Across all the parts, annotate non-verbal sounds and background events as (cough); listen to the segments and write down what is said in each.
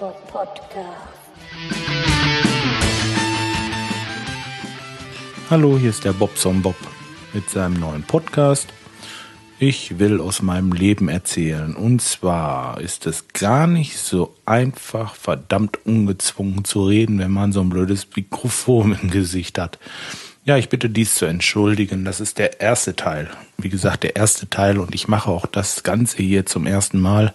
Bob Podcast. Hallo, hier ist der Bobson Bob mit seinem neuen Podcast. Ich will aus meinem Leben erzählen. Und zwar ist es gar nicht so einfach, verdammt ungezwungen zu reden, wenn man so ein blödes Mikrofon im Gesicht hat. Ja, ich bitte dies zu entschuldigen. Das ist der erste Teil. Wie gesagt, der erste Teil und ich mache auch das Ganze hier zum ersten Mal.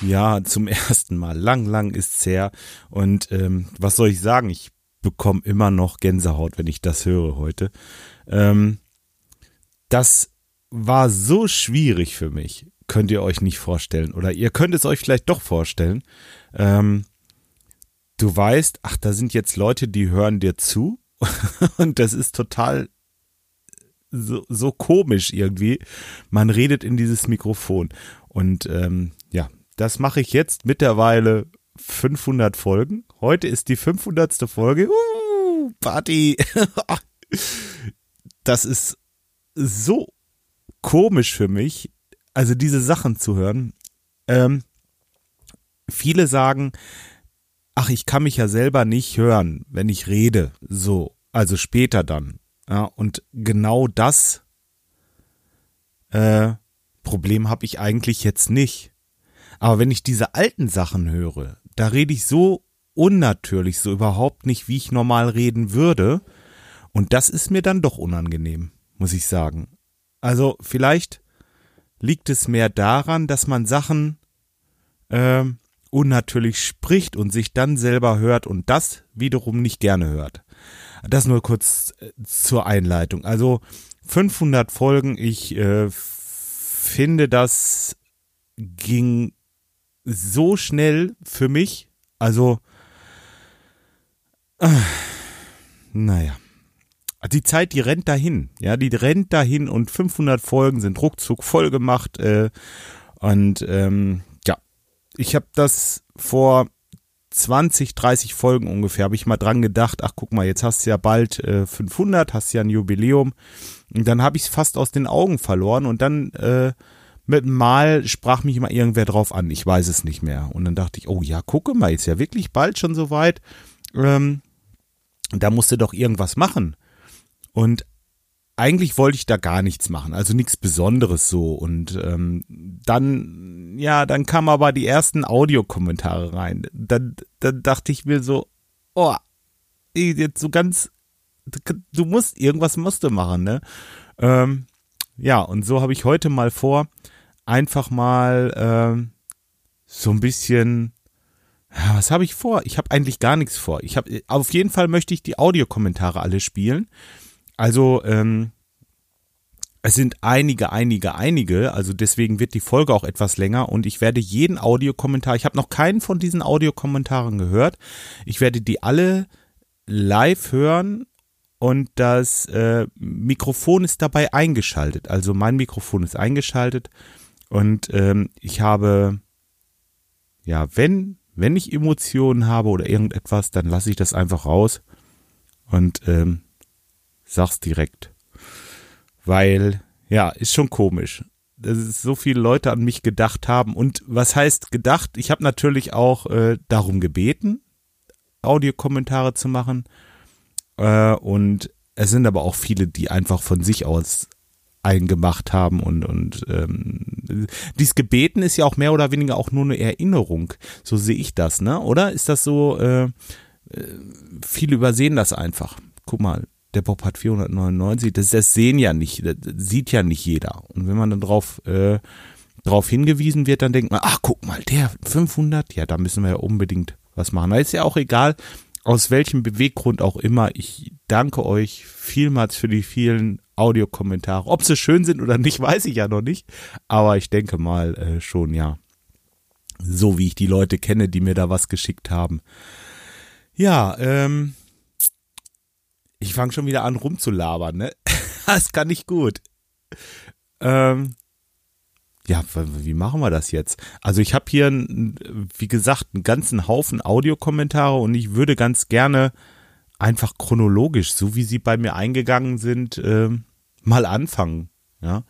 Ja, zum (laughs) ersten Mal. Lang, lang ist's her. Und ähm, was soll ich sagen? Ich bekomme immer noch Gänsehaut, wenn ich das höre heute. Ähm, das war so schwierig für mich. Könnt ihr euch nicht vorstellen. Oder ihr könnt es euch vielleicht doch vorstellen. Ähm, du weißt, ach, da sind jetzt Leute, die hören dir zu (laughs) und das ist total so, so komisch irgendwie. Man redet in dieses Mikrofon. Und ähm, ja, das mache ich jetzt mittlerweile 500 Folgen. Heute ist die 500. Folge. Uh, Party. (laughs) das ist so komisch für mich, also diese Sachen zu hören. Ähm, viele sagen, ach, ich kann mich ja selber nicht hören, wenn ich rede, so, also später dann. Ja, und genau das äh, Problem habe ich eigentlich jetzt nicht. Aber wenn ich diese alten Sachen höre, da rede ich so unnatürlich, so überhaupt nicht, wie ich normal reden würde. Und das ist mir dann doch unangenehm, muss ich sagen. Also vielleicht liegt es mehr daran, dass man Sachen äh, unnatürlich spricht und sich dann selber hört und das wiederum nicht gerne hört. Das nur kurz äh, zur Einleitung. Also 500 Folgen, ich äh, finde, das ging so schnell für mich. Also, äh, naja. Die Zeit, die rennt dahin. Ja, die rennt dahin und 500 Folgen sind ruckzuck voll gemacht. Äh, und ähm, ich habe das vor 20, 30 Folgen ungefähr, habe ich mal dran gedacht, ach guck mal, jetzt hast du ja bald äh, 500, hast ja ein Jubiläum. Und dann habe ich es fast aus den Augen verloren und dann äh, mit Mal sprach mich mal irgendwer drauf an, ich weiß es nicht mehr. Und dann dachte ich, oh ja, gucke mal, ist ja wirklich bald schon soweit. Ähm, da musste doch irgendwas machen. Und eigentlich wollte ich da gar nichts machen, also nichts Besonderes so. Und ähm, dann, ja, dann kamen aber die ersten Audiokommentare rein. Dann, dann dachte ich mir so, oh, jetzt so ganz, du musst, irgendwas musst du machen, ne? Ähm, ja, und so habe ich heute mal vor, einfach mal ähm, so ein bisschen, was habe ich vor? Ich habe eigentlich gar nichts vor. Ich habe, auf jeden Fall möchte ich die Audiokommentare alle spielen. Also, ähm, es sind einige, einige, einige, also deswegen wird die Folge auch etwas länger und ich werde jeden Audiokommentar, ich habe noch keinen von diesen Audiokommentaren gehört, ich werde die alle live hören und das äh, Mikrofon ist dabei eingeschaltet, also mein Mikrofon ist eingeschaltet und ähm, ich habe, ja, wenn, wenn ich Emotionen habe oder irgendetwas, dann lasse ich das einfach raus und ähm, sag's direkt. Weil, ja, ist schon komisch. Dass so viele Leute an mich gedacht haben. Und was heißt gedacht? Ich habe natürlich auch äh, darum gebeten, Audiokommentare zu machen. Äh, und es sind aber auch viele, die einfach von sich aus eingemacht haben und und ähm, dies Gebeten ist ja auch mehr oder weniger auch nur eine Erinnerung, so sehe ich das, ne? Oder ist das so? Äh, äh viele übersehen das einfach. Guck mal, der Bob hat 499, das, das sehen ja nicht, das sieht ja nicht jeder. Und wenn man dann drauf, äh, drauf hingewiesen wird, dann denkt man, ach guck mal, der 500, ja, da müssen wir ja unbedingt was machen. Da ist ja auch egal, aus welchem Beweggrund auch immer. Ich danke euch vielmals für die vielen Audiokommentare. Ob sie schön sind oder nicht, weiß ich ja noch nicht. Aber ich denke mal äh, schon, ja. So wie ich die Leute kenne, die mir da was geschickt haben. Ja, ähm, ich fange schon wieder an rumzulabern, ne? (laughs) das kann ich gut. Ähm, ja, wie machen wir das jetzt? Also ich habe hier, wie gesagt, einen ganzen Haufen Audiokommentare und ich würde ganz gerne einfach chronologisch, so wie sie bei mir eingegangen sind, äh, mal anfangen. Ja,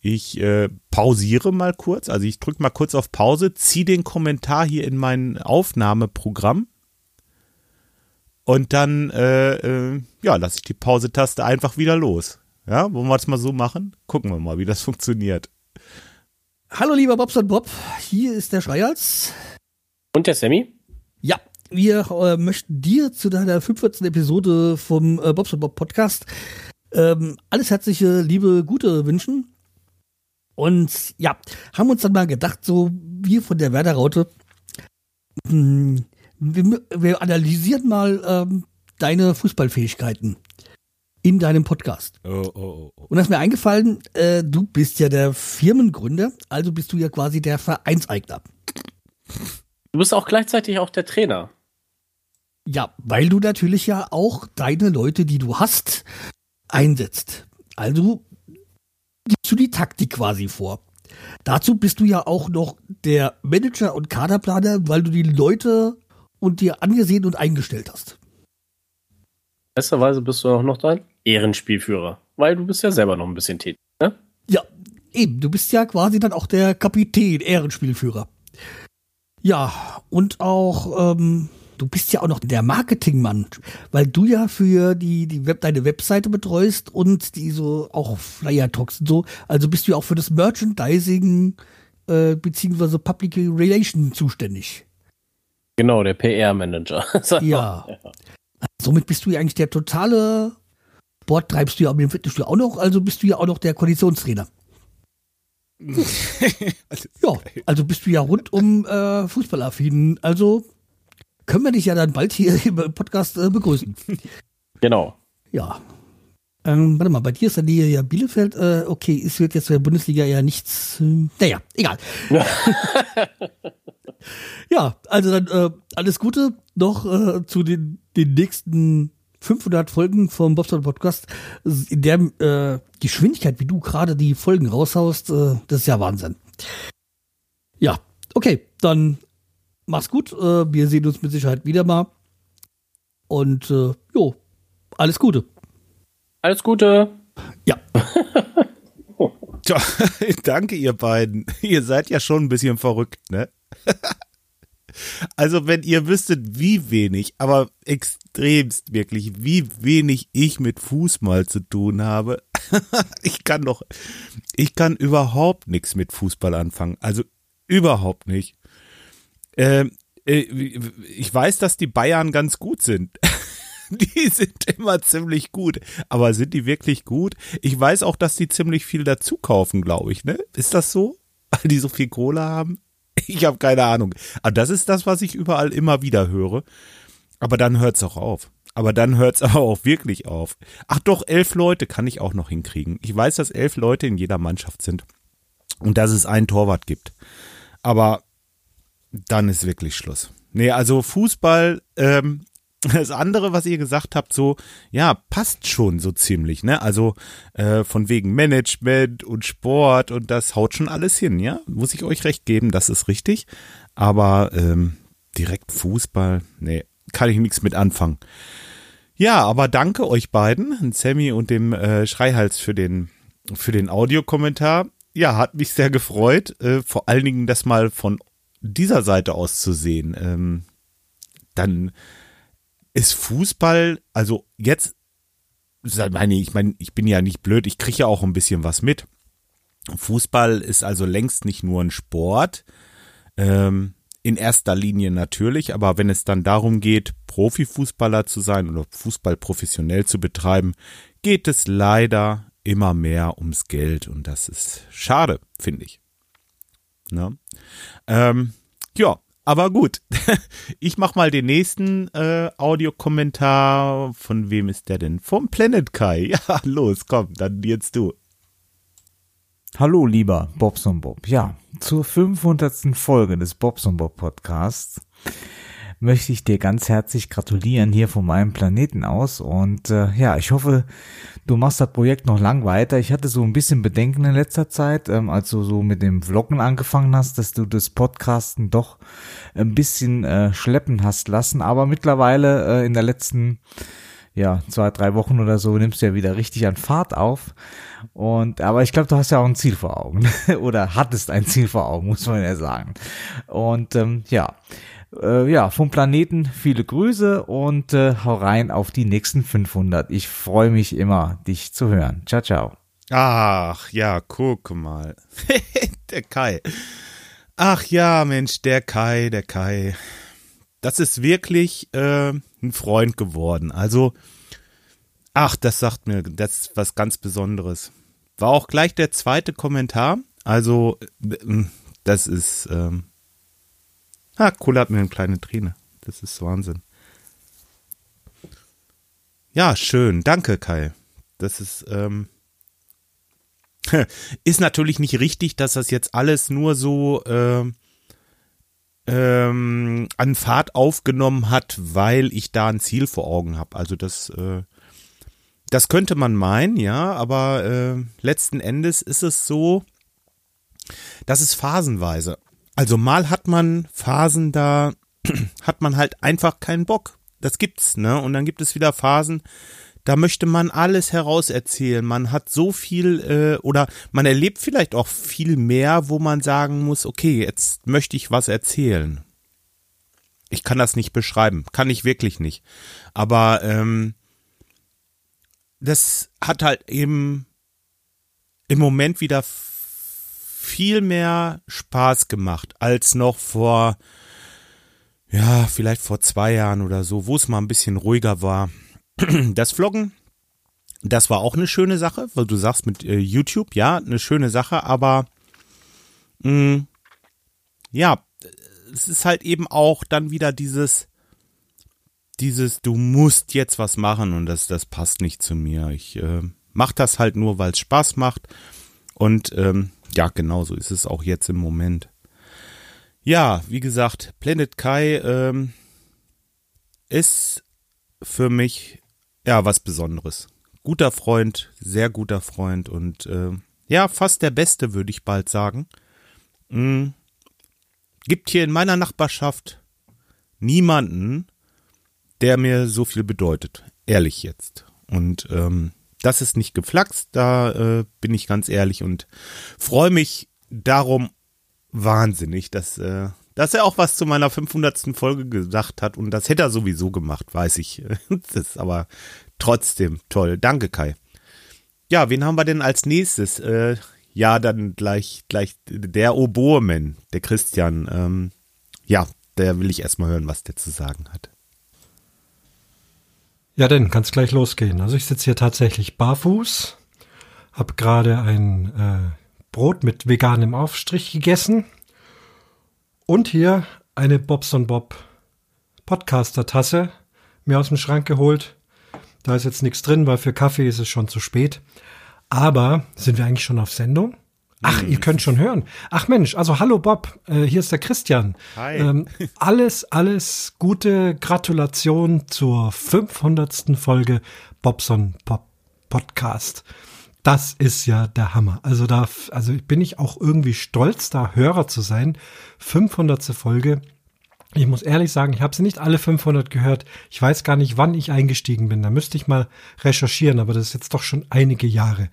Ich äh, pausiere mal kurz, also ich drücke mal kurz auf Pause, ziehe den Kommentar hier in mein Aufnahmeprogramm und dann äh, äh, ja, lasse ich die Pause-Taste einfach wieder los. Ja, wollen wir es mal so machen? Gucken wir mal, wie das (laughs) funktioniert. Hallo lieber Bobs und Bob, hier ist der Schreihals. Und der Sammy? Ja, wir äh, möchten dir zu deiner 45. Episode vom äh, Bobs und Bob Podcast ähm, alles herzliche Liebe, Gute wünschen. Und ja, haben uns dann mal gedacht, so wir von der Werder-Raute, hm, wir, wir analysieren mal ähm, deine Fußballfähigkeiten in deinem Podcast. Oh, oh, oh, oh. Und da ist mir eingefallen, äh, du bist ja der Firmengründer, also bist du ja quasi der Vereinseigner. Du bist auch gleichzeitig auch der Trainer. Ja, weil du natürlich ja auch deine Leute, die du hast, einsetzt. Also gibst du die Taktik quasi vor. Dazu bist du ja auch noch der Manager und Kaderplaner, weil du die Leute und dir angesehen und eingestellt hast. Besserweise bist du auch noch dein Ehrenspielführer, weil du bist ja selber noch ein bisschen tätig, ne? Ja, eben, du bist ja quasi dann auch der Kapitän, Ehrenspielführer. Ja, und auch, ähm, du bist ja auch noch der Marketingmann, weil du ja für die, die Web, deine Webseite betreust und die so auch Flyer talks und so. Also bist du ja auch für das Merchandising äh, beziehungsweise Public Relation zuständig. Genau, der PR-Manager. (laughs) Ja. Somit bist du ja eigentlich der totale Sport treibst du ja im Fitnessstudio auch noch, also bist du ja auch noch der Konditionstrainer. (laughs) ja, also bist du ja rundum äh, Fußballaffin. Also können wir dich ja dann bald hier im Podcast äh, begrüßen. Genau. Ja. Ähm, warte mal, bei dir ist dann hier ja Bielefeld. Äh, okay, es wird jetzt in der Bundesliga ja nichts. Äh, naja, egal. ja, (laughs) also dann äh, alles Gute noch äh, zu den, den nächsten 500 Folgen vom Bobstone Podcast. In der äh, Geschwindigkeit, wie du gerade die Folgen raushaust, äh, das ist ja Wahnsinn. Ja, okay, dann mach's gut. Äh, wir sehen uns mit Sicherheit wieder mal. Und äh, jo, alles Gute. Alles Gute. Ja. (laughs) Tja, (laughs) danke ihr beiden. Ihr seid ja schon ein bisschen verrückt, ne? (laughs) Also wenn ihr wüsstet, wie wenig, aber extremst wirklich, wie wenig ich mit Fußball zu tun habe. (laughs) ich kann doch, ich kann überhaupt nichts mit Fußball anfangen. Also überhaupt nicht. Ähm, äh, ich weiß, dass die Bayern ganz gut sind. (laughs) die sind immer ziemlich gut. Aber sind die wirklich gut? Ich weiß auch, dass die ziemlich viel dazu kaufen, glaube ich, ne? Ist das so? Weil die so viel Kohle haben? (laughs) Ich habe keine Ahnung. Aber das ist das, was ich überall immer wieder höre. Aber dann hört's auch auf. Aber dann hört's (laughs) aber auch wirklich auf. Ach doch, elf Leute kann ich auch noch hinkriegen. Ich weiß, dass elf Leute in jeder Mannschaft sind. Und dass es einen Torwart gibt. Aber dann ist wirklich Schluss. Nee, also Fußball, ähm, das andere, was ihr gesagt habt, so, ja, passt schon so ziemlich, ne? Also äh, von wegen Management und Sport und das haut schon alles hin, ja? Muss ich euch recht geben, das ist richtig. Aber ähm, direkt Fußball, nee, kann ich nichts mit anfangen. Ja, aber danke euch beiden, Sammy und dem äh, Schreihals für den für den Audiokommentar. Ja, hat mich sehr gefreut, äh, vor allen Dingen das mal von dieser Seite aus zu sehen. Ähm, dann ist Fußball, also jetzt, meine ich meine, ich bin ja nicht blöd, ich kriege ja auch ein bisschen was mit. Fußball ist also längst nicht nur ein Sport, ähm, in erster Linie natürlich, aber wenn es dann darum geht, Profifußballer zu sein oder Fußball professionell zu betreiben, geht es leider immer mehr ums Geld und das ist schade, finde ich. Ne? Ähm, ja, aber gut. (laughs) Ich mach mal den nächsten äh, Audiokommentar. Von wem ist der denn? Vom Planet Kai. (laughs) Ja, los, komm, dann jetzt du. Hallo, lieber Bobson Bob. Ja, zur 500. Folge des Bobson Bob Podcasts möchte ich dir ganz herzlich gratulieren hier von meinem Planeten aus. Und äh, ja, ich hoffe, du machst das Projekt noch lang weiter. Ich hatte so ein bisschen Bedenken in letzter Zeit, ähm, als du so mit dem Vloggen angefangen hast, dass du das Podcasten doch ein bisschen äh, schleppen hast lassen. Aber mittlerweile äh, in der letzten ja, zwei, drei Wochen oder so nimmst du ja wieder richtig an Fahrt auf. Und, aber ich glaube, du hast ja auch ein Ziel vor Augen. (laughs) oder hattest ein Ziel vor Augen, muss man ja sagen. Und ähm, ja, äh, ja, vom Planeten viele Grüße und äh, hau rein auf die nächsten 500. Ich freue mich immer, dich zu hören. Ciao, ciao. Ach ja, guck mal. (laughs) der Kai. Ach ja, Mensch, der Kai, der Kai. Das ist wirklich äh, ein Freund geworden. Also, ach, das sagt mir, das ist was ganz Besonderes. War auch gleich der zweite Kommentar. Also, äh, das ist, ähm, ah, cool hat mir eine kleine Träne. Das ist Wahnsinn. Ja, schön. Danke, Kai. Das ist, ähm, (laughs) ist natürlich nicht richtig, dass das jetzt alles nur so äh, ähm, an Fahrt aufgenommen hat, weil ich da ein Ziel vor Augen habe. Also das, äh, das könnte man meinen, ja, aber äh, letzten Endes ist es so, das ist phasenweise. Also mal hat man Phasen, da (clears throat) hat man halt einfach keinen Bock. Das gibt's, ne? Und dann gibt es wieder Phasen, da möchte man alles herauserzählen. Man hat so viel äh, oder man erlebt vielleicht auch viel mehr, wo man sagen muss, okay, jetzt möchte ich was erzählen. Ich kann das nicht beschreiben, kann ich wirklich nicht. Aber ähm, das hat halt eben im Moment wieder viel mehr Spaß gemacht als noch vor, ja, vielleicht vor zwei Jahren oder so, wo es mal ein bisschen ruhiger war. (clears throat) Das Vloggen, das war auch eine schöne Sache, weil du sagst mit äh, YouTube, ja, eine schöne Sache, aber mh, mm, ja, es ist halt eben auch dann wieder dieses, dieses, du musst jetzt was machen und das, das passt nicht zu mir. Ich äh, mach das halt nur, weil es Spaß macht. Und ähm, ja, genauso ist es auch jetzt im Moment. Ja, wie gesagt, Planet Kai ähm, ist für mich ja, was Besonderes. Guter Freund, sehr guter Freund und äh, ja, fast der Beste, würde ich bald sagen. Mhm. Gibt hier in meiner Nachbarschaft niemanden, der mir so viel bedeutet. Ehrlich jetzt. Und ähm, das ist nicht geflaxt, da äh, bin ich ganz ehrlich und freue mich darum wahnsinnig, dass, äh, dass er auch was zu meiner 500. Folge gesagt hat und das hätte er sowieso gemacht, weiß ich. (laughs) das ist aber trotzdem toll. Danke, Kai. Ja, wen haben wir denn als nächstes? Äh, ja, dann gleich, gleich der Oboeman, der Christian. Ähm, ja, der will ich erstmal hören, was der zu sagen hat. Ja, dann kann es gleich losgehen. Also ich sitze hier tatsächlich barfuß, habe gerade ein äh, Brot mit veganem Aufstrich gegessen und hier eine Bobson Bob Podcaster Tasse mir aus dem Schrank geholt. Da ist jetzt nichts drin, weil für Kaffee ist es schon zu spät. Aber sind wir eigentlich schon auf Sendung? Ach, ihr könnt schon hören. Ach Mensch, also hallo Bob, äh, hier ist der Christian. Hi. Ähm, alles, alles gute Gratulation zur 500. Folge Bobson Pop Podcast. Das ist ja der Hammer. Also da, also bin ich auch irgendwie stolz, da Hörer zu sein. 500. Folge. Ich muss ehrlich sagen, ich habe sie nicht alle 500 gehört. Ich weiß gar nicht, wann ich eingestiegen bin. Da müsste ich mal recherchieren, aber das ist jetzt doch schon einige Jahre.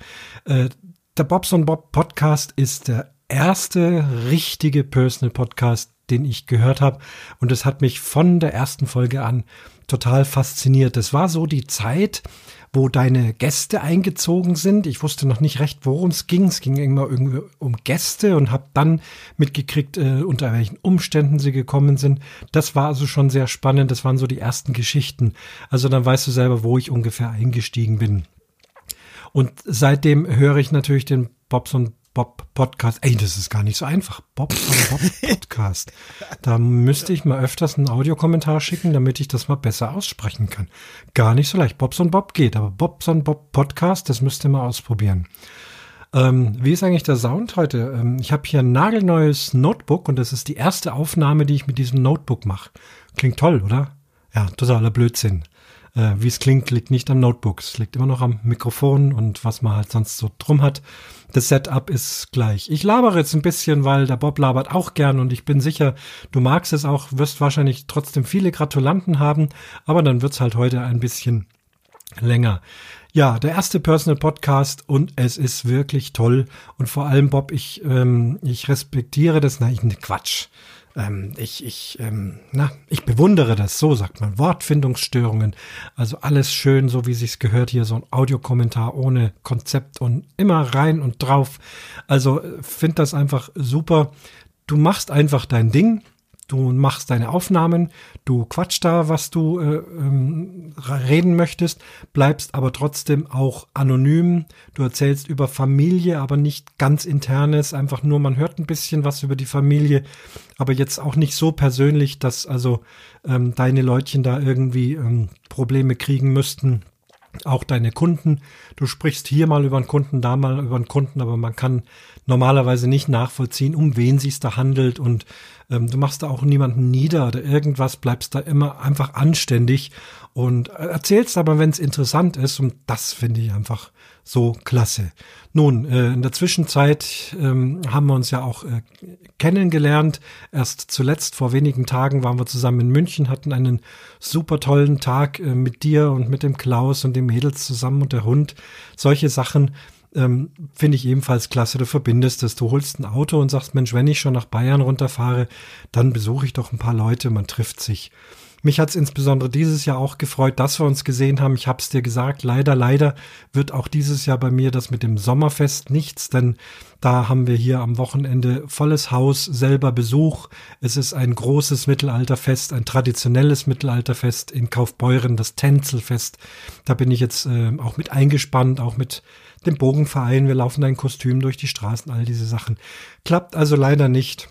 Äh, der Bobson Bob Podcast ist der erste richtige Personal Podcast, den ich gehört habe. Und es hat mich von der ersten Folge an total fasziniert. Das war so die Zeit, wo deine Gäste eingezogen sind. Ich wusste noch nicht recht, worum es ging. Es ging immer irgendwie um Gäste und habe dann mitgekriegt, äh, unter welchen Umständen sie gekommen sind. Das war also schon sehr spannend. Das waren so die ersten Geschichten. Also dann weißt du selber, wo ich ungefähr eingestiegen bin. Und seitdem höre ich natürlich den Bobson Bob Podcast. Ey, das ist gar nicht so einfach. Bobson Bob (laughs) Podcast. Da müsste ich mal öfters einen Audiokommentar schicken, damit ich das mal besser aussprechen kann. Gar nicht so leicht. Bobson Bob geht, aber Bobson Bob Podcast, das müsst ihr mal ausprobieren. Ähm, wie ist eigentlich der Sound heute? Ähm, ich habe hier ein nagelneues Notebook und das ist die erste Aufnahme, die ich mit diesem Notebook mache. Klingt toll, oder? Ja, totaler Blödsinn. Äh, wie es klingt, liegt nicht am Notebook. Es liegt immer noch am Mikrofon und was man halt sonst so drum hat. Das Setup ist gleich. Ich labere jetzt ein bisschen, weil der Bob labert auch gern und ich bin sicher, du magst es auch, wirst wahrscheinlich trotzdem viele Gratulanten haben, aber dann wird's halt heute ein bisschen länger. Ja, der erste Personal Podcast und es ist wirklich toll. Und vor allem, Bob, ich, ähm, ich respektiere das. Nein, Quatsch. Ähm, ich, ich, ähm, na, ich bewundere das, so sagt man. Wortfindungsstörungen. Also alles schön, so wie sich's gehört hier, so ein Audiokommentar ohne Konzept und immer rein und drauf. Also äh, find das einfach super. Du machst einfach dein Ding Du machst deine Aufnahmen, du quatsch da, was du äh, ähm, reden möchtest, bleibst aber trotzdem auch anonym. Du erzählst über Familie, aber nicht ganz internes, einfach nur, man hört ein bisschen was über die Familie, aber jetzt auch nicht so persönlich, dass also ähm, deine Leutchen da irgendwie ähm, Probleme kriegen müssten auch deine Kunden. Du sprichst hier mal über einen Kunden, da mal über einen Kunden, aber man kann normalerweise nicht nachvollziehen, um wen sich da handelt und ähm, du machst da auch niemanden nieder oder irgendwas, bleibst da immer einfach anständig und erzählst aber, wenn es interessant ist und das finde ich einfach so klasse. Nun, äh, in der Zwischenzeit ähm, haben wir uns ja auch äh, kennengelernt. Erst zuletzt vor wenigen Tagen waren wir zusammen in München, hatten einen super tollen Tag äh, mit dir und mit dem Klaus und den Mädels zusammen und der Hund. Solche Sachen ähm, finde ich ebenfalls klasse. Du verbindest es. Du holst ein Auto und sagst, Mensch, wenn ich schon nach Bayern runterfahre, dann besuche ich doch ein paar Leute. Man trifft sich. Mich hat es insbesondere dieses Jahr auch gefreut, dass wir uns gesehen haben. Ich habe es dir gesagt, leider, leider wird auch dieses Jahr bei mir das mit dem Sommerfest nichts, denn da haben wir hier am Wochenende volles Haus, selber Besuch. Es ist ein großes Mittelalterfest, ein traditionelles Mittelalterfest in Kaufbeuren, das Tänzelfest. Da bin ich jetzt äh, auch mit eingespannt, auch mit dem Bogenverein. Wir laufen ein Kostüm durch die Straßen, all diese Sachen. Klappt also leider nicht.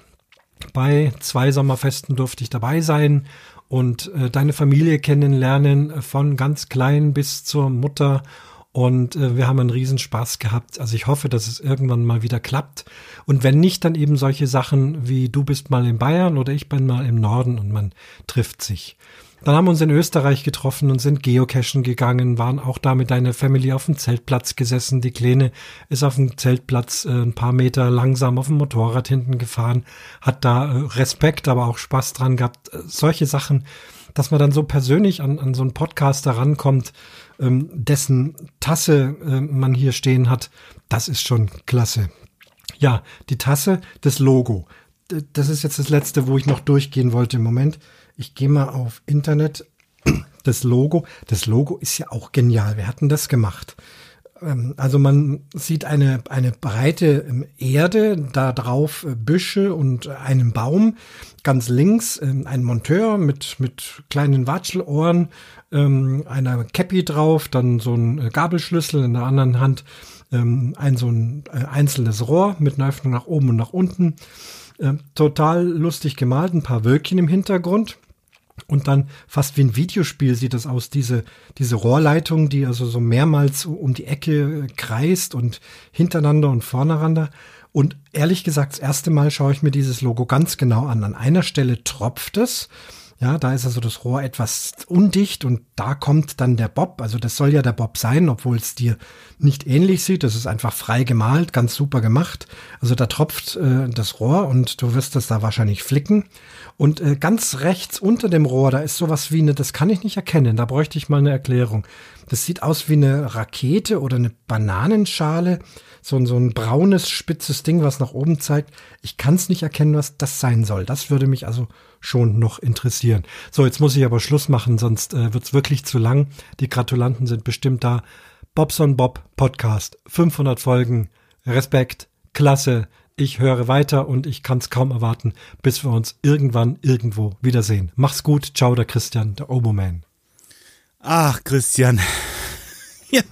Bei zwei Sommerfesten durfte ich dabei sein und äh, deine Familie kennenlernen, äh, von ganz klein bis zur Mutter. Und äh, wir haben einen Riesenspaß gehabt. Also ich hoffe, dass es irgendwann mal wieder klappt. Und wenn nicht, dann eben solche Sachen wie du bist mal in Bayern oder ich bin mal im Norden und man trifft sich. Dann haben wir uns in Österreich getroffen und sind geocachen gegangen, waren auch da mit deiner Family auf dem Zeltplatz gesessen. Die Kleine ist auf dem Zeltplatz äh, ein paar Meter langsam auf dem Motorrad hinten gefahren, hat da äh, Respekt, aber auch Spaß dran gehabt. Äh, solche Sachen, dass man dann so persönlich an, an so einen Podcaster rankommt, ähm, dessen Tasse äh, man hier stehen hat, das ist schon klasse. Ja, die Tasse, das Logo. Das ist jetzt das letzte, wo ich noch durchgehen wollte im Moment. Ich gehe mal auf Internet. Das Logo, das Logo ist ja auch genial. Wir hatten das gemacht. Ähm, also man sieht eine, eine breite ähm, Erde, da drauf äh, Büsche und einen Baum. Ganz links ähm, ein Monteur mit, mit kleinen Watschelohren, einer Cappy drauf, dann so ein äh, Gabelschlüssel in der anderen Hand, ein so ein äh, einzelnes Rohr mit einer Öffnung nach oben und nach unten. Total lustig gemalt, ein paar Wölkchen im Hintergrund. Und dann fast wie ein Videospiel sieht das aus, diese, diese Rohrleitung, die also so mehrmals um die Ecke kreist und hintereinander und vorneinander. Und ehrlich gesagt, das erste Mal schaue ich mir dieses Logo ganz genau an. An einer Stelle tropft es ja, da ist also das Rohr etwas undicht und da kommt dann der Bob. Also das soll ja der Bob sein, obwohl es dir nicht ähnlich sieht. Das ist einfach frei gemalt, ganz super gemacht. Also da tropft äh, das Rohr und du wirst das da wahrscheinlich flicken. Und äh, ganz rechts unter dem Rohr, da ist sowas wie eine, das kann ich nicht erkennen, da bräuchte ich mal eine Erklärung. Das sieht aus wie eine Rakete oder eine Bananenschale so, so ein braunes, spitzes Ding, was nach oben zeigt. Ich kann es nicht erkennen, was das sein soll. Das würde mich also schon noch interessieren. So, jetzt muss ich aber Schluss machen, sonst äh, wird's wirklich zu lang. Die Gratulanten sind bestimmt da. Bobson Bob Podcast, 500 Folgen, Respekt, klasse. Ich höre weiter und ich kann es kaum erwarten, bis wir uns irgendwann irgendwo wiedersehen. Mach's gut, ciao, der Christian, der Oboman. Ach, Christian. (laughs) ja,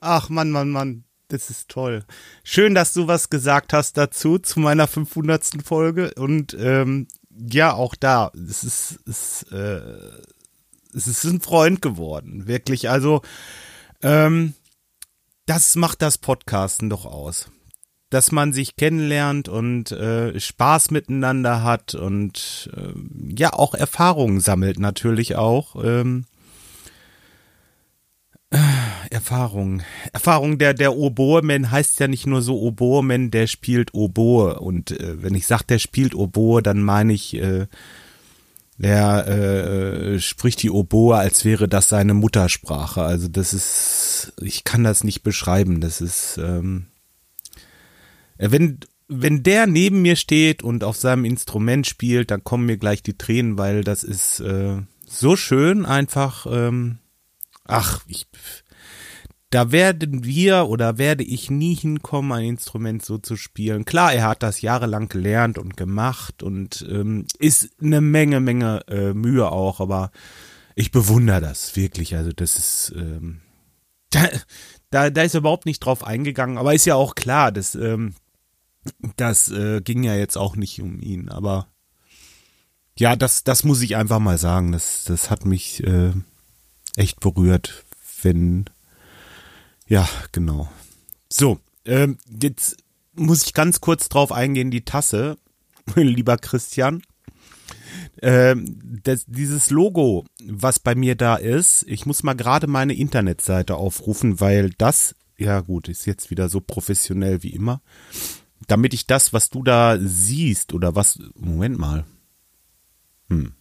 ach Mann, Mann, Mann das ist toll. Schön, dass du was gesagt hast dazu, zu meiner 500. Folge. Und ähm, ja, auch da, es ist, es, äh, es ist ein Freund geworden, wirklich. Also, ähm, das macht das Podcasten doch aus. Dass man sich kennenlernt und äh, Spaß miteinander hat und äh, ja auch Erfahrungen sammelt natürlich auch. Ähm, Erfahrung. Erfahrung, der, der Oboe-Man heißt ja nicht nur so Oboe-Man, der spielt Oboe. Und äh, wenn ich sage, der spielt Oboe, dann meine ich, äh, der äh, spricht die Oboe, als wäre das seine Muttersprache. Also das ist, ich kann das nicht beschreiben. Das ist, ähm, wenn wenn der neben mir steht und auf seinem Instrument spielt, dann kommen mir gleich die Tränen, weil das ist äh, so schön einfach. Ähm, ach, ich, da werden wir oder werde ich nie hinkommen, ein Instrument so zu spielen. Klar, er hat das jahrelang gelernt und gemacht und ähm, ist eine Menge, Menge äh, Mühe auch, aber ich bewundere das wirklich. Also das ist ähm, (laughs) da, da, da ist er überhaupt nicht drauf eingegangen, aber ist ja auch klar, dass ähm, das äh, ging ja jetzt auch nicht um ihn, aber ja, das, das muss ich einfach mal sagen. Das, das hat mich äh, echt berührt, wenn, ja, genau. So, ähm, jetzt muss ich ganz kurz drauf eingehen, die Tasse, (laughs) lieber Christian. Ähm, das, dieses Logo, was bei mir da ist, ich muss mal gerade meine Internetseite aufrufen, weil das, ja gut, ist jetzt wieder so professionell wie immer damit ich das, was du da siehst oder was, Moment mal. Hm.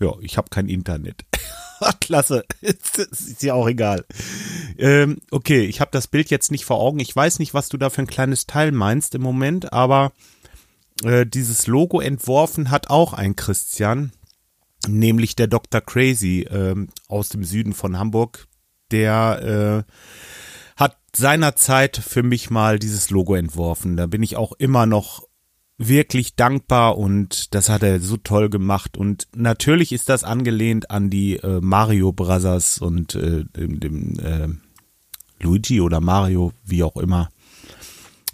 Ja, ich habe kein Internet. (laughs) Klasse, (laughs) ist ja auch egal. Ähm, okay, ich habe das Bild jetzt nicht vor Augen. Ich weiß nicht, was du da für ein kleines Teil meinst im Moment, aber äh, dieses Logo entworfen hat auch ein Christian, nämlich der Dr. Crazy ähm, aus dem Süden von Hamburg, der äh, hat seinerzeit für mich mal dieses Logo entworfen. Da bin ich auch immer noch wirklich dankbar und das hat er so toll gemacht und natürlich ist das angelehnt an die äh, Mario Brothers und äh, dem, dem äh, Luigi oder Mario, wie auch immer.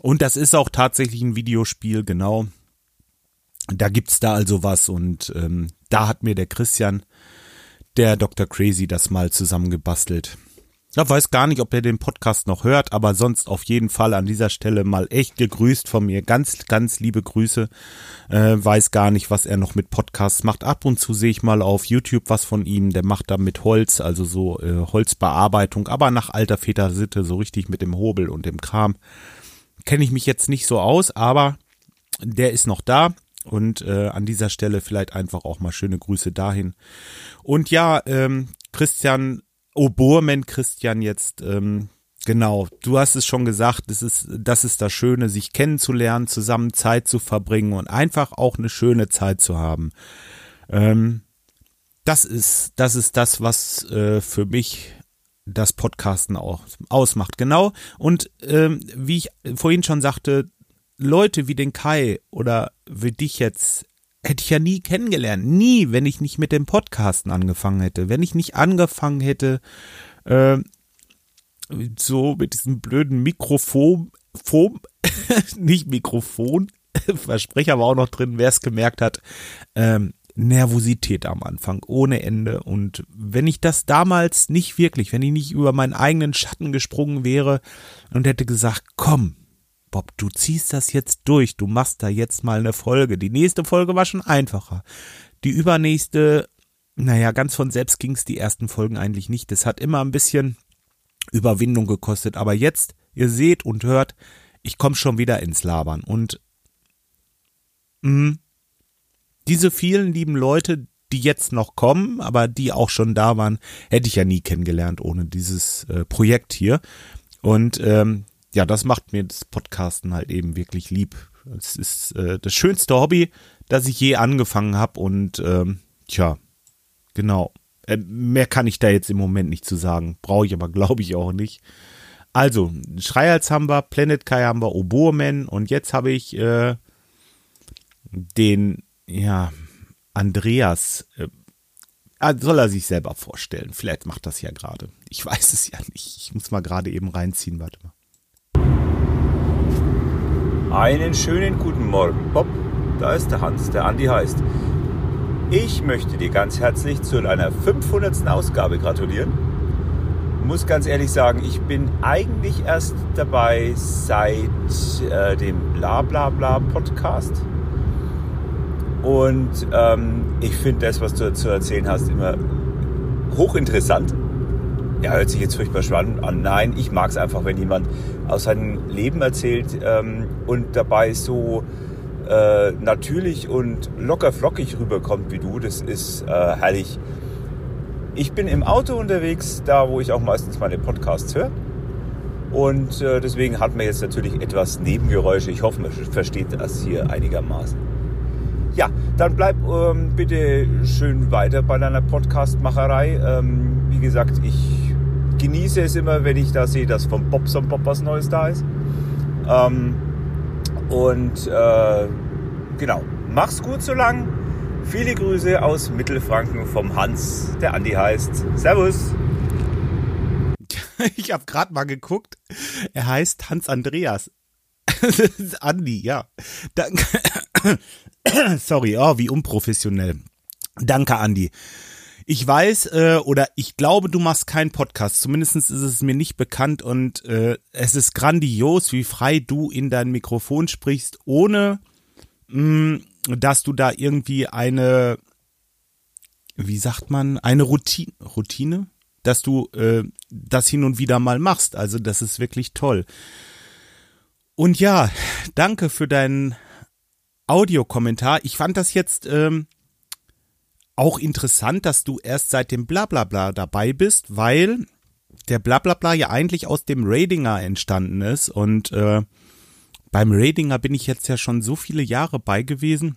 Und das ist auch tatsächlich ein Videospiel, genau. Da gibt's da also was und ähm, da hat mir der Christian, der Dr. Crazy, das mal zusammengebastelt. Ich weiß gar nicht, ob er den Podcast noch hört, aber sonst auf jeden Fall an dieser Stelle mal echt gegrüßt von mir. Ganz, ganz liebe Grüße. Äh, weiß gar nicht, was er noch mit Podcasts macht. Ab und zu sehe ich mal auf YouTube was von ihm. Der macht da mit Holz, also so äh, Holzbearbeitung, aber nach alter Väter-Sitte, so richtig mit dem Hobel und dem Kram. Kenne ich mich jetzt nicht so aus, aber der ist noch da. Und äh, an dieser Stelle vielleicht einfach auch mal schöne Grüße dahin. Und ja, ähm, Christian Oboerman Christian jetzt, ähm, genau, du hast es schon gesagt, das ist, das ist das Schöne, sich kennenzulernen, zusammen Zeit zu verbringen und einfach auch eine schöne Zeit zu haben. Ähm, das ist, das ist das, was äh, für mich das Podcasten auch ausmacht. Genau. Und ähm, wie ich vorhin schon sagte, Leute wie den Kai oder wie dich jetzt hätte ich ja nie kennengelernt. Nie, wenn ich nicht mit dem Podcasten angefangen hätte. Wenn ich nicht angefangen hätte, äh, so mit diesem blöden Mikrofon, Fom, (laughs) nicht Mikrofon, (laughs) Versprecher war auch noch drin, wer es gemerkt hat, ähm, Nervosität am Anfang, ohne Ende. Und wenn ich das damals nicht wirklich, wenn ich nicht über meinen eigenen Schatten gesprungen wäre und hätte gesagt, komm, Bob, du ziehst das jetzt durch, du machst da jetzt mal eine Folge. Die nächste Folge war schon einfacher. Die übernächste, naja, ganz von selbst ging es die ersten Folgen eigentlich nicht. Das hat immer ein bisschen Überwindung gekostet. Aber jetzt, ihr seht und hört, ich komme schon wieder ins Labern. Und mh, diese vielen lieben Leute, die jetzt noch kommen, aber die auch schon da waren, hätte ich ja nie kennengelernt ohne dieses äh, Projekt hier. Und ähm, ja, das macht mir das Podcasten halt eben wirklich lieb. Es ist äh, das schönste Hobby, das ich je angefangen habe und ähm, tja, genau. Äh, mehr kann ich da jetzt im Moment nicht zu sagen. Brauche ich aber, (laughs) glaube ich, auch nicht. Also, Schreihals haben wir, Planet Kai haben wir, Oboeman und jetzt habe ich äh, den, ja, Andreas. Äh, ah, soll er sich selber vorstellen? Vielleicht macht das ja gerade. Ich (laughs) weiß es ja nicht. Ich muss mal gerade eben reinziehen, warte mal. Einen schönen guten Morgen, Bob. Da ist der Hans, der Andi heißt. Ich möchte dir ganz herzlich zu deiner 500. Ausgabe gratulieren. Muss ganz ehrlich sagen, ich bin eigentlich erst dabei seit äh, dem Blablabla Podcast. Und ähm, ich finde das, was du zu erzählen hast, immer hochinteressant ja, hört sich jetzt furchtbar spannend an. Nein, ich mag es einfach, wenn jemand aus seinem Leben erzählt ähm, und dabei so äh, natürlich und locker flockig rüberkommt wie du. Das ist äh, herrlich. Ich bin im Auto unterwegs, da wo ich auch meistens meine Podcasts höre. Und äh, deswegen hat man jetzt natürlich etwas Nebengeräusche. Ich hoffe, man versteht das hier einigermaßen. Ja, dann bleib ähm, bitte schön weiter bei deiner Podcast-Macherei. Ähm, wie gesagt, ich genieße es immer, wenn ich da sehe, dass vom Bobson Bob was Neues da ist. Ähm, und äh, genau, mach's gut so lang. Viele Grüße aus Mittelfranken vom Hans, der Andi heißt. Servus. (laughs) Ich habe gerade mal geguckt. Er heißt Hans Andreas. (laughs) Andi, ja. Danke. (coughs) Sorry, oh, wie unprofessionell. Danke, Andi. Ich weiß äh, oder ich glaube, du machst keinen Podcast. Zumindest ist es mir nicht bekannt und äh, es ist grandios, wie frei du in dein Mikrofon sprichst, ohne mh, dass du da irgendwie eine, wie sagt man, eine Routine, Routine, dass du äh, das hin und wieder mal machst. Also das ist wirklich toll. Und ja, danke für deinen Audiokommentar. Ich fand das jetzt ähm, auch interessant, dass du erst seit dem Blablabla dabei bist, weil der Blablabla ja eigentlich aus dem Radinger entstanden ist und äh, beim Radinger bin ich jetzt ja schon so viele Jahre bei gewesen.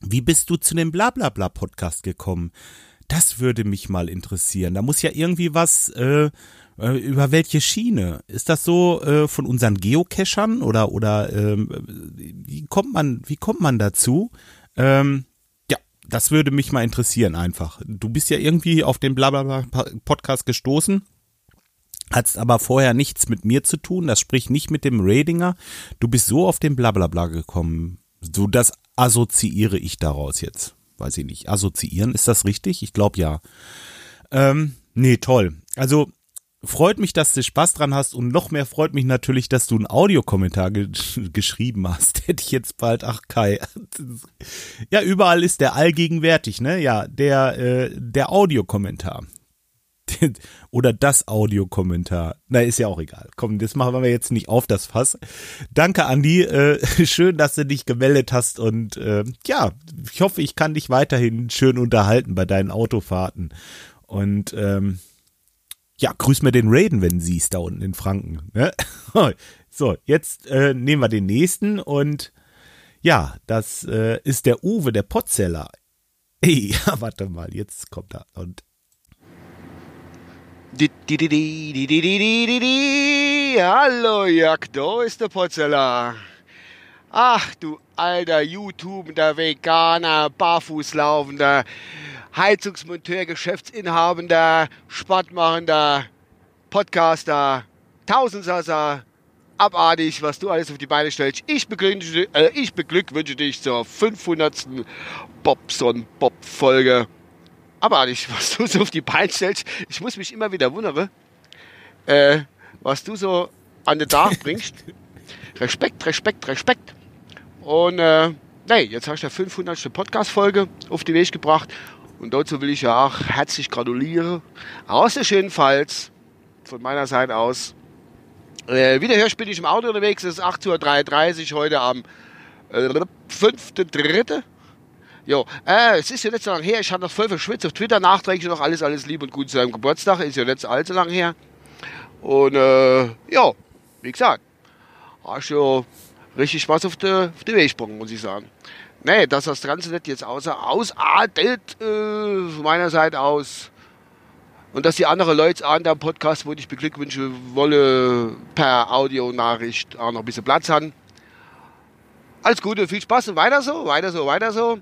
Wie bist du zu dem Blablabla Podcast gekommen? Das würde mich mal interessieren. Da muss ja irgendwie was äh, äh, über welche Schiene? Ist das so äh, von unseren Geocachern oder oder ähm, wie kommt man wie kommt man dazu? Ähm, das würde mich mal interessieren einfach. Du bist ja irgendwie auf den Blablabla Podcast gestoßen, hattest aber vorher nichts mit mir zu tun, das spricht nicht mit dem Radinger. Du bist so auf den Blablabla gekommen. So das assoziiere ich daraus jetzt. Weiß ich nicht. Assoziieren, ist das richtig? Ich glaube ja. Ähm, nee, toll. Also freut mich, dass du Spaß dran hast und noch mehr freut mich natürlich, dass du einen Audiokommentar ge (laughs) geschrieben hast. (laughs) Hätte ich jetzt bald, ach Kai. ja, überall ist der allgegenwärtig, ne? Ja, der, äh, der Audiokommentar. (laughs) Oder das Audiokommentar. Na, ist ja auch egal. Komm, das machen wir jetzt nicht auf, das Fass. Danke, Andi. Äh, schön, dass du dich gemeldet hast und äh, ja, ich hoffe, ich kann dich weiterhin schön unterhalten bei deinen Autofahrten. Und ähm, ja, grüß mir den Raiden, wenn sie es da unten in Franken. Ne? (laughs) So, jetzt äh, nehmen wir den nächsten und ja, das äh, ist der Uwe, der Potzeller. (laughs) Ey, ja, warte mal, jetzt kommt er und Hallo Jack, da ist der Potzeller. Ach du alter YouTube, der Veganer, Barfußlaufender, Heizungsmonteur, Geschäftsinhabender, Sportmachender, Podcaster, Tausendsasser, abartig, was du alles auf die Beine stellst. Ich beglückwünsche, äh, ich beglückwünsche dich zur 500. Bobson Bob Folge. Abartig, (laughs) was du so auf die Beine stellst. Ich muss mich immer wieder wundern, äh, was du so an den Tag (laughs) bringst. Respekt, Respekt, Respekt. Und äh, nee, jetzt hast du die 500. Podcast-Folge auf die Weg gebracht. Und dazu will ich ja auch herzlich gratulieren. Aus der schönenfalls von meiner Seite aus. Äh, wieder hörst bin ich im Auto unterwegs. Es ist 8.33 Uhr heute am äh, 5.3. Jo, äh, es ist ja nicht so lange her. Ich habe noch voll verschwitzt auf Twitter nachträglich noch alles, alles lieb und gut zu seinem Geburtstag. Ist ja nicht allzu lange her. Und äh, ja, wie gesagt, hast du richtig Spaß auf auf Weg gebracht, muss ich sagen. Nee, dass das nicht jetzt außer ausartet äh, von meiner Seite aus. Und dass die anderen Leute an der Podcast, wo ich beglückwünsche, wolle per Audionachricht auch noch ein bisschen Platz haben. Alles Gute, viel Spaß und weiter so, weiter so, weiter so.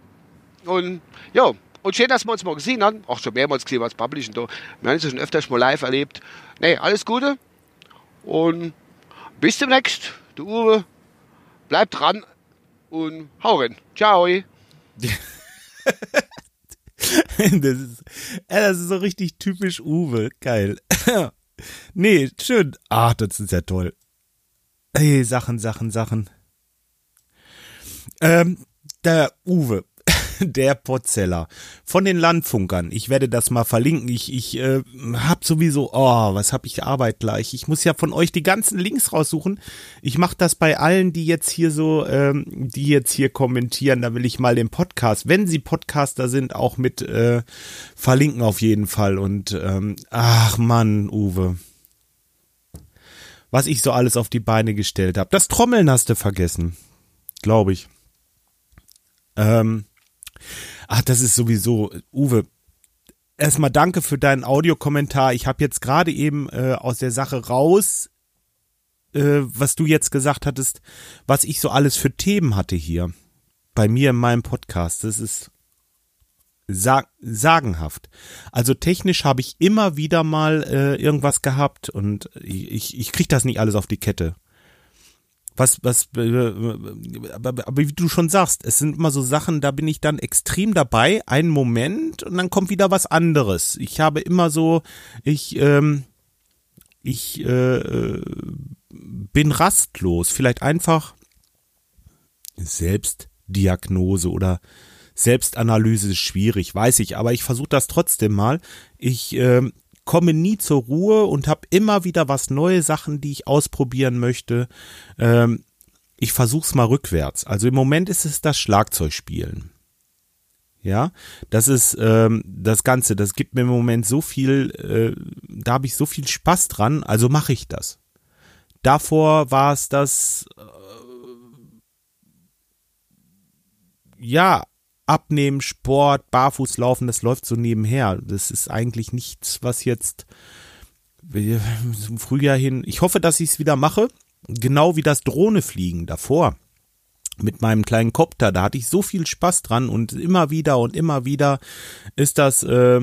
Und ja, und schön, dass wir uns mal gesehen haben. Auch schon mehrmals gesehen als Publishing da. Wir haben uns schon öfters mal live erlebt. Nee, alles Gute. Und bis demnächst. Du Uwe, bleib dran und hau rein. Ciao. (laughs) das, ist, das ist so richtig typisch Uwe. Geil. (laughs) nee, schön. Ach, das ist ja toll. Hey, Sachen, Sachen, Sachen. Ähm, der Uwe. (laughs) der Potzeller von den Landfunkern. Ich werde das mal verlinken. Ich, ich äh, hab sowieso, oh, was hab ich Arbeit gleich. Ich muss ja von euch die ganzen Links raussuchen. Ich mache das bei allen, die jetzt hier so, ähm, die jetzt hier kommentieren. Da will ich mal den Podcast, wenn sie Podcaster sind, auch mit äh, verlinken auf jeden Fall. Und ähm, ach Mann, Uwe was ich so alles auf die Beine gestellt habe. Das Trommeln hast du vergessen, glaube ich. Ähm, ach, das ist sowieso, Uwe, erstmal danke für deinen Audiokommentar. Ich habe jetzt gerade eben äh, aus der Sache raus, äh, was du jetzt gesagt hattest, was ich so alles für Themen hatte hier bei mir in meinem Podcast. Das ist sag sagenhaft. Also technisch habe ich immer wieder mal äh, irgendwas gehabt und ich, ich kriege das nicht alles auf die Kette was, was, äh, aber, aber wie du schon sagst, es sind immer so Sachen, da bin ich dann extrem dabei, einen Moment und dann kommt wieder was anderes. Ich habe immer so, ich, ähm, ich äh, bin rastlos, vielleicht einfach Selbstdiagnose oder Selbstanalyse ist schwierig, weiß ich, aber ich versuche das trotzdem mal. Ich äh, komme nie zur Ruhe und habe immer wieder was neue Sachen, die ich ausprobieren möchte. Ähm, ich versuch's mal rückwärts. Also im Moment ist es das Schlagzeugspielen. Ja, das ist ähm, das Ganze. Das gibt mir im Moment so viel, äh, da habe ich so viel Spaß dran. Also mache ich das. Davor war es das, äh, ja, Abnehmen, Sport, Barfußlaufen, das läuft so nebenher. Das ist eigentlich nichts, was jetzt zum Frühjahr hin. Ich hoffe, dass ich es wieder mache. Genau wie das Drohnefliegen davor. Mit meinem kleinen Kopter, da hatte ich so viel Spaß dran und immer wieder und immer wieder ist das äh,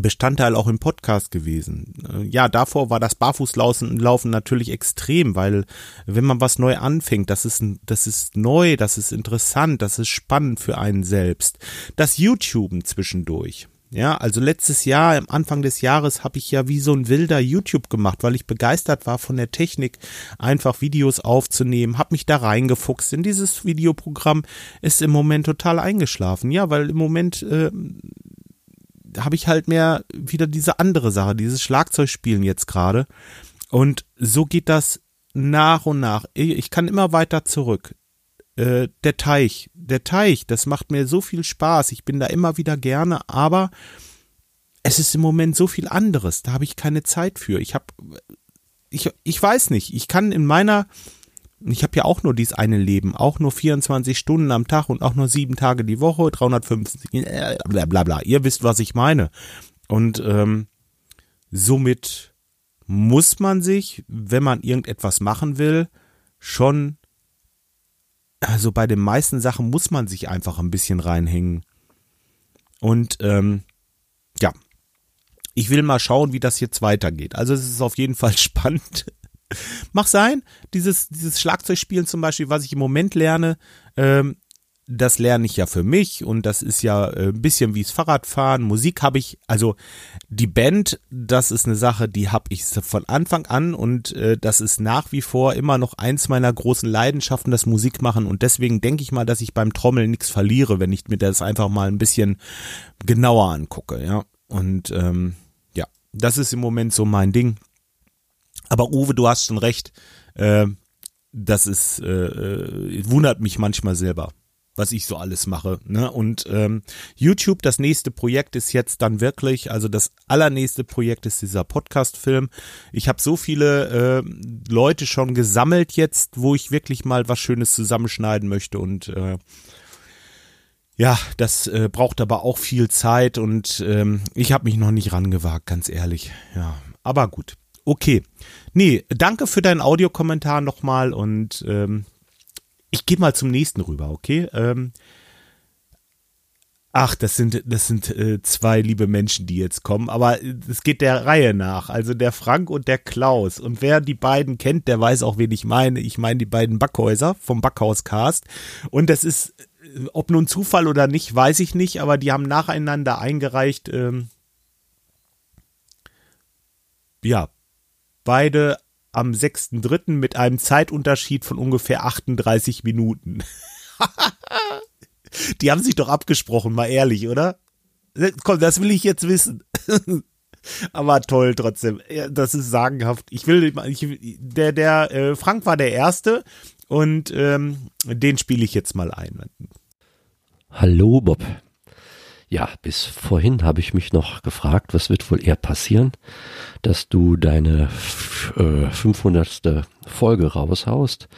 Bestandteil auch im Podcast gewesen. Äh, ja, davor war das Barfußlaufen natürlich extrem, weil wenn man was neu anfängt, das ist, das ist neu, das ist interessant, das ist spannend für einen selbst. Das YouTuben zwischendurch. Ja, also letztes Jahr, am Anfang des Jahres, habe ich ja wie so ein wilder YouTube gemacht, weil ich begeistert war von der Technik, einfach Videos aufzunehmen, habe mich da reingefuchst in dieses Videoprogramm, ist im Moment total eingeschlafen. Ja, weil im Moment äh, habe ich halt mehr wieder diese andere Sache, dieses Schlagzeugspielen jetzt gerade. Und so geht das nach und nach. Ich kann immer weiter zurück. Äh, der Teich, der Teich, das macht mir so viel Spaß. Ich bin da immer wieder gerne, aber es ist im Moment so viel anderes. Da habe ich keine Zeit für. Ich habe, ich, ich weiß nicht. Ich kann in meiner ich habe ja auch nur dieses eine Leben, auch nur 24 Stunden am Tag und auch nur sieben Tage die Woche, 350, äh, bla bla bla. Ihr wisst, was ich meine. Und ähm, somit muss man sich, wenn man irgendetwas machen will, schon, also bei den meisten Sachen muss man sich einfach ein bisschen reinhängen. Und ähm, ja, ich will mal schauen, wie das jetzt weitergeht. Also es ist auf jeden Fall (laughs) spannend. (laughs) Mach sein, dieses, dieses Schlagzeugspielen zum Beispiel, was ich im Moment lerne, ähm, das lerne ich ja für mich und das ist ja äh, ein bisschen wie das Fahrradfahren. Musik habe ich, also die Band, das ist eine Sache, die habe ich von Anfang an und äh, das ist nach wie vor immer noch eins meiner großen Leidenschaften, das Musik machen und deswegen denke ich mal, dass ich beim Trommeln nichts verliere, wenn ich mir das einfach mal ein bisschen genauer angucke, ja. Und ähm, ja, das ist im Moment so mein Ding. Aber Uwe, du hast schon recht. Äh, das ist äh, äh, wundert mich manchmal selber, was ich so alles mache. Ne? Und ähm, YouTube, das nächste Projekt ist jetzt dann wirklich, also das allernächste Projekt ist dieser Podcast-Film. Ich habe so viele äh, Leute schon gesammelt jetzt, wo ich wirklich mal was Schönes zusammenschneiden möchte und äh, ja, das äh, braucht aber auch viel Zeit und ähm, ich habe mich noch nicht rangewagt, ganz ehrlich. Ja, aber gut. Okay. Nee, danke für deinen Audiokommentar nochmal und ähm, ich gehe mal zum nächsten rüber, okay? Ähm, ach, das sind, das sind äh, zwei liebe Menschen, die jetzt kommen, aber es geht der Reihe nach. Also der Frank und der Klaus. Und wer die beiden kennt, der weiß auch, wen ich meine. Ich meine die beiden Backhäuser vom Backhauscast. Und das ist, äh, ob nun Zufall oder nicht, weiß ich nicht, aber die haben nacheinander eingereicht, ähm, ja, beide am 6.3. mit einem Zeitunterschied von ungefähr 38 Minuten. (laughs) Die haben sich doch abgesprochen, mal ehrlich, oder? Komm, das will ich jetzt wissen. (laughs) Aber toll trotzdem. Das ist sagenhaft. Ich will, ich, der, der äh, Frank war der Erste und ähm, den spiele ich jetzt mal ein. Hallo Bob. Ja, bis vorhin habe ich mich noch gefragt, was wird wohl eher passieren, dass du deine äh, 500. Folge raushaust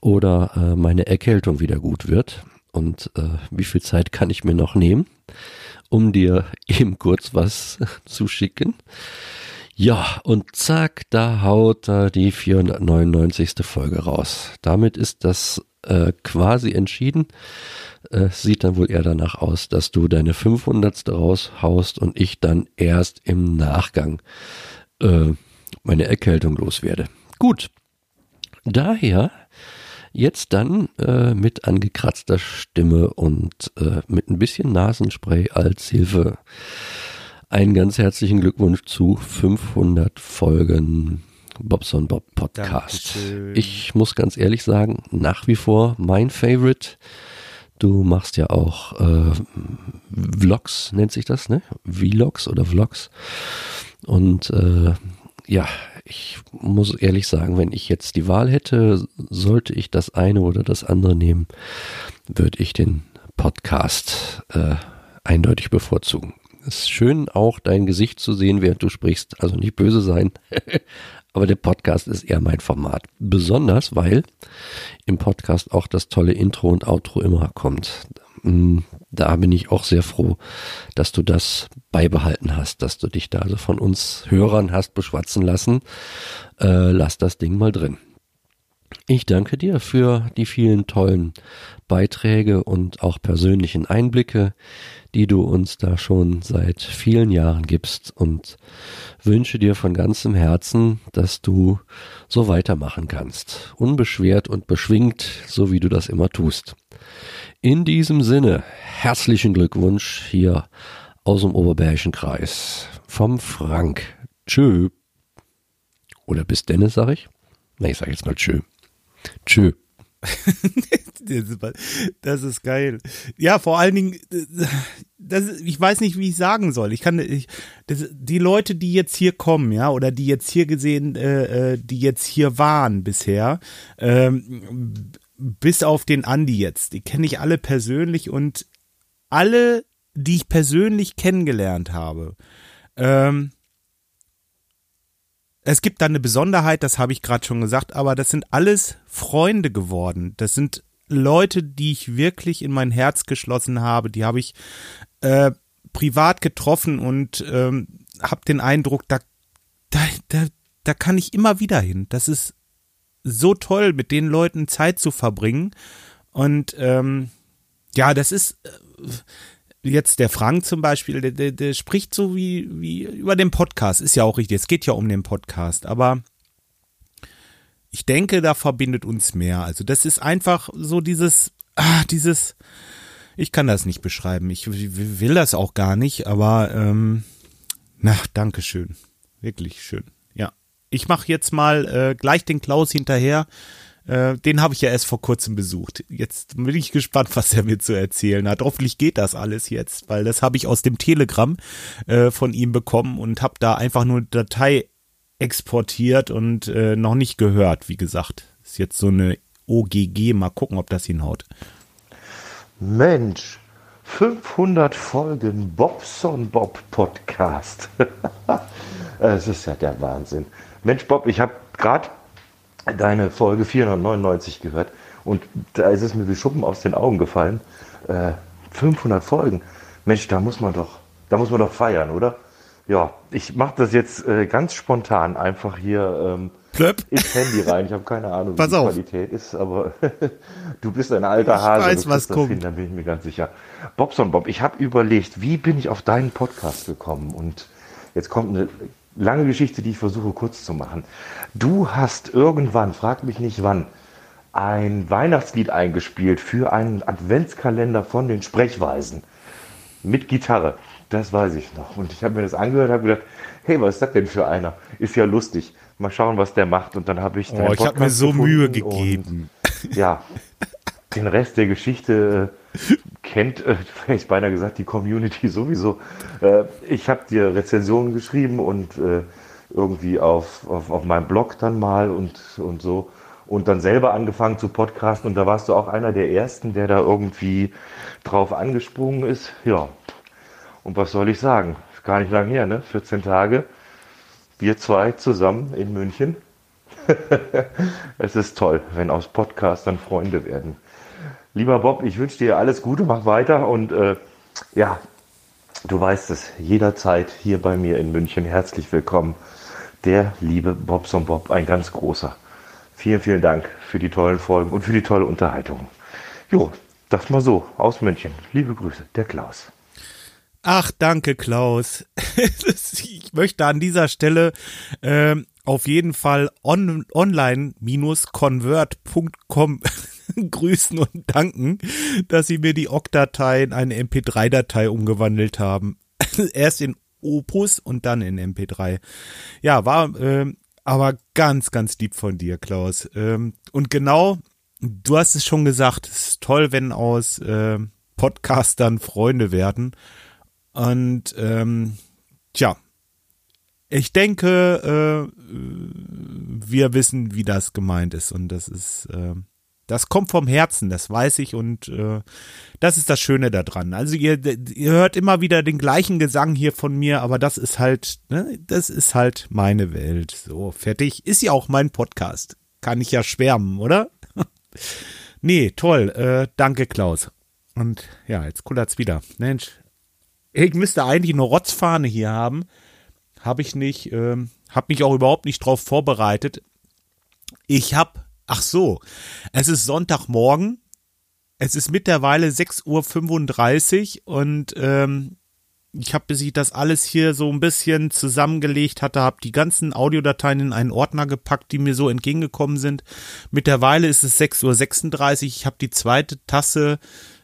oder äh, meine Erkältung wieder gut wird und äh, wie viel Zeit kann ich mir noch nehmen, um dir (laughs) eben kurz was zu schicken. Ja, und zack, da haut er die 499. Folge raus. Damit ist das äh, quasi entschieden. Äh, sieht dann wohl eher danach aus, dass du deine 500. raushaust und ich dann erst im Nachgang äh, meine Erkältung loswerde. Gut, daher jetzt dann äh, mit angekratzter Stimme und äh, mit ein bisschen Nasenspray als Hilfe einen ganz herzlichen Glückwunsch zu 500 Folgen Bobson Bob Podcast. Dankeschön. Ich muss ganz ehrlich sagen, nach wie vor mein Favorite. Du machst ja auch äh, Vlogs, nennt sich das, ne? Vlogs oder Vlogs. Und äh, ja, ich muss ehrlich sagen, wenn ich jetzt die Wahl hätte, sollte ich das eine oder das andere nehmen, würde ich den Podcast äh, eindeutig bevorzugen. Es ist schön, auch dein Gesicht zu sehen, während du sprichst. Also nicht böse sein. (laughs) Aber der Podcast ist eher mein Format. Besonders, weil im Podcast auch das tolle Intro und Outro immer kommt. Mm, Da bin ich auch sehr froh, dass du das beibehalten hast, dass du dich da also von uns Hörern hast beschwatzen lassen. Äh, lass das Ding mal drin. Ich danke dir für die vielen tollen Beiträge und auch persönlichen Einblicke, die du uns da schon seit vielen Jahren gibst und wünsche dir von ganzem Herzen, dass du so weitermachen kannst. Unbeschwert und beschwingt, so wie du das immer tust. In diesem Sinne, herzlichen Glückwunsch hier aus dem Oberbergischen Kreis vom Frank. Tschö. Oder bis Dennis, sag ich? Na, ich sag jetzt mal tschö. Tschö. (laughs) Das ist geil. Ja, vor allen Dingen, das, ich weiß nicht, wie ich sagen soll. Ich kann, ich, das, die Leute, die jetzt hier kommen, ja, oder die jetzt hier gesehen, äh, äh, die jetzt hier waren bisher, ähm, bis auf den Andi jetzt, die kenne ich alle persönlich und alle, die ich persönlich kennengelernt habe, ähm, es gibt da eine Besonderheit, das habe ich gerade schon gesagt, aber das sind alles Freunde geworden. Das sind Leute, die ich wirklich in mein Herz geschlossen habe. Die habe ich äh, privat getroffen und ähm, habe den Eindruck, da, da, da, da kann ich immer wieder hin. Das ist so toll, mit den Leuten Zeit zu verbringen. Und ähm, ja, das ist äh, jetzt der Frank zum Beispiel, der, der, der spricht so wie, wie über den Podcast, ist ja auch richtig, es geht ja um den Podcast, aber ich denke, da verbindet uns mehr. Also das ist einfach so dieses, ah, dieses, ich kann das nicht beschreiben, ich will das auch gar nicht, aber ähm, na, Dankeschön, wirklich schön, ja. Ich mache jetzt mal äh, gleich den Klaus hinterher, äh, den habe ich ja erst vor kurzem besucht. Jetzt bin ich gespannt, was er mir zu erzählen hat. Hoffentlich geht das alles jetzt, weil das habe ich aus dem Telegram äh, von ihm bekommen und habe da einfach nur Datei exportiert und äh, noch nicht gehört. Wie gesagt, ist jetzt so eine OGG. Mal gucken, ob das hinhaut. Mensch, 500 Folgen Bobson Bob Podcast. (laughs) Es ist ja der Wahnsinn. Mensch, Bob, ich habe gerade deine Folge 499 gehört und da ist es mir wie Schuppen aus den Augen gefallen. Äh, 500 Folgen. Mensch, da muss man doch, da muss man doch feiern, oder? Ja, ich mache das jetzt äh, ganz spontan einfach hier ähm, ins Handy rein. Ich habe keine Ahnung, Pass wie die auf. Qualität ist, aber (laughs) du bist ein alter Ich Hase. weiß, du was kommt. Hin, da bin ich mir ganz sicher. Bobson Bob, ich habe überlegt, wie bin ich auf deinen Podcast gekommen? Und jetzt kommt eine lange Geschichte, die ich versuche kurz zu machen. Du hast irgendwann, frag mich nicht wann, ein Weihnachtslied eingespielt für einen Adventskalender von den Sprechweisen mit Gitarre. Das weiß ich noch. Und ich habe mir das angehört und habe gedacht, hey, was ist das denn für einer? Ist ja lustig. Mal schauen, was der macht. Und dann habe ich. Oh, ich habe mir so Mühe gegeben. Ja. Den Rest der Geschichte äh, kennt, äh, (laughs) hätte ich beinahe gesagt, die Community sowieso. Äh, ich habe dir Rezensionen geschrieben und äh, irgendwie auf, auf, auf meinem Blog dann mal und, und so. Und dann selber angefangen zu podcasten und da warst du auch einer der ersten, der da irgendwie drauf angesprungen ist. Ja. Und was soll ich sagen? Gar nicht lang her, ne? 14 Tage. Wir zwei zusammen in München. (laughs) es ist toll, wenn aus Podcastern Freunde werden. Lieber Bob, ich wünsche dir alles Gute, mach weiter und äh, ja, du weißt es, jederzeit hier bei mir in München herzlich willkommen. Der liebe Bobson Bob, ein ganz großer. Vielen, vielen Dank für die tollen Folgen und für die tolle Unterhaltung. Jo, das mal so aus München. Liebe Grüße, der Klaus. Ach, danke, Klaus. (laughs) ich möchte an dieser Stelle ähm, auf jeden Fall on, online-convert.com (laughs) grüßen und danken, dass sie mir die OGG-Datei in eine MP3-Datei umgewandelt haben. (laughs) Erst in Opus und dann in MP3. Ja, war ähm, aber ganz, ganz lieb von dir, Klaus. Ähm, und genau, du hast es schon gesagt, es ist toll, wenn aus äh, Podcastern Freunde werden. Und ähm, tja, ich denke, äh, wir wissen, wie das gemeint ist. Und das ist, äh, das kommt vom Herzen, das weiß ich. Und äh, das ist das Schöne daran. Also ihr, ihr hört immer wieder den gleichen Gesang hier von mir, aber das ist halt, ne, das ist halt meine Welt. So, fertig. Ist ja auch mein Podcast. Kann ich ja schwärmen, oder? (laughs) nee, toll. Äh, danke, Klaus. Und ja, jetzt kullert's wieder. Mensch, ich müsste eigentlich eine Rotzfahne hier haben habe ich nicht, ähm, habe mich auch überhaupt nicht drauf vorbereitet. Ich habe, ach so, es ist Sonntagmorgen, es ist mittlerweile 6.35 Uhr und ähm, ich habe, bis ich das alles hier so ein bisschen zusammengelegt hatte, habe die ganzen Audiodateien in einen Ordner gepackt, die mir so entgegengekommen sind. Mittlerweile ist es 6.36 Uhr, ich habe die zweite Tasse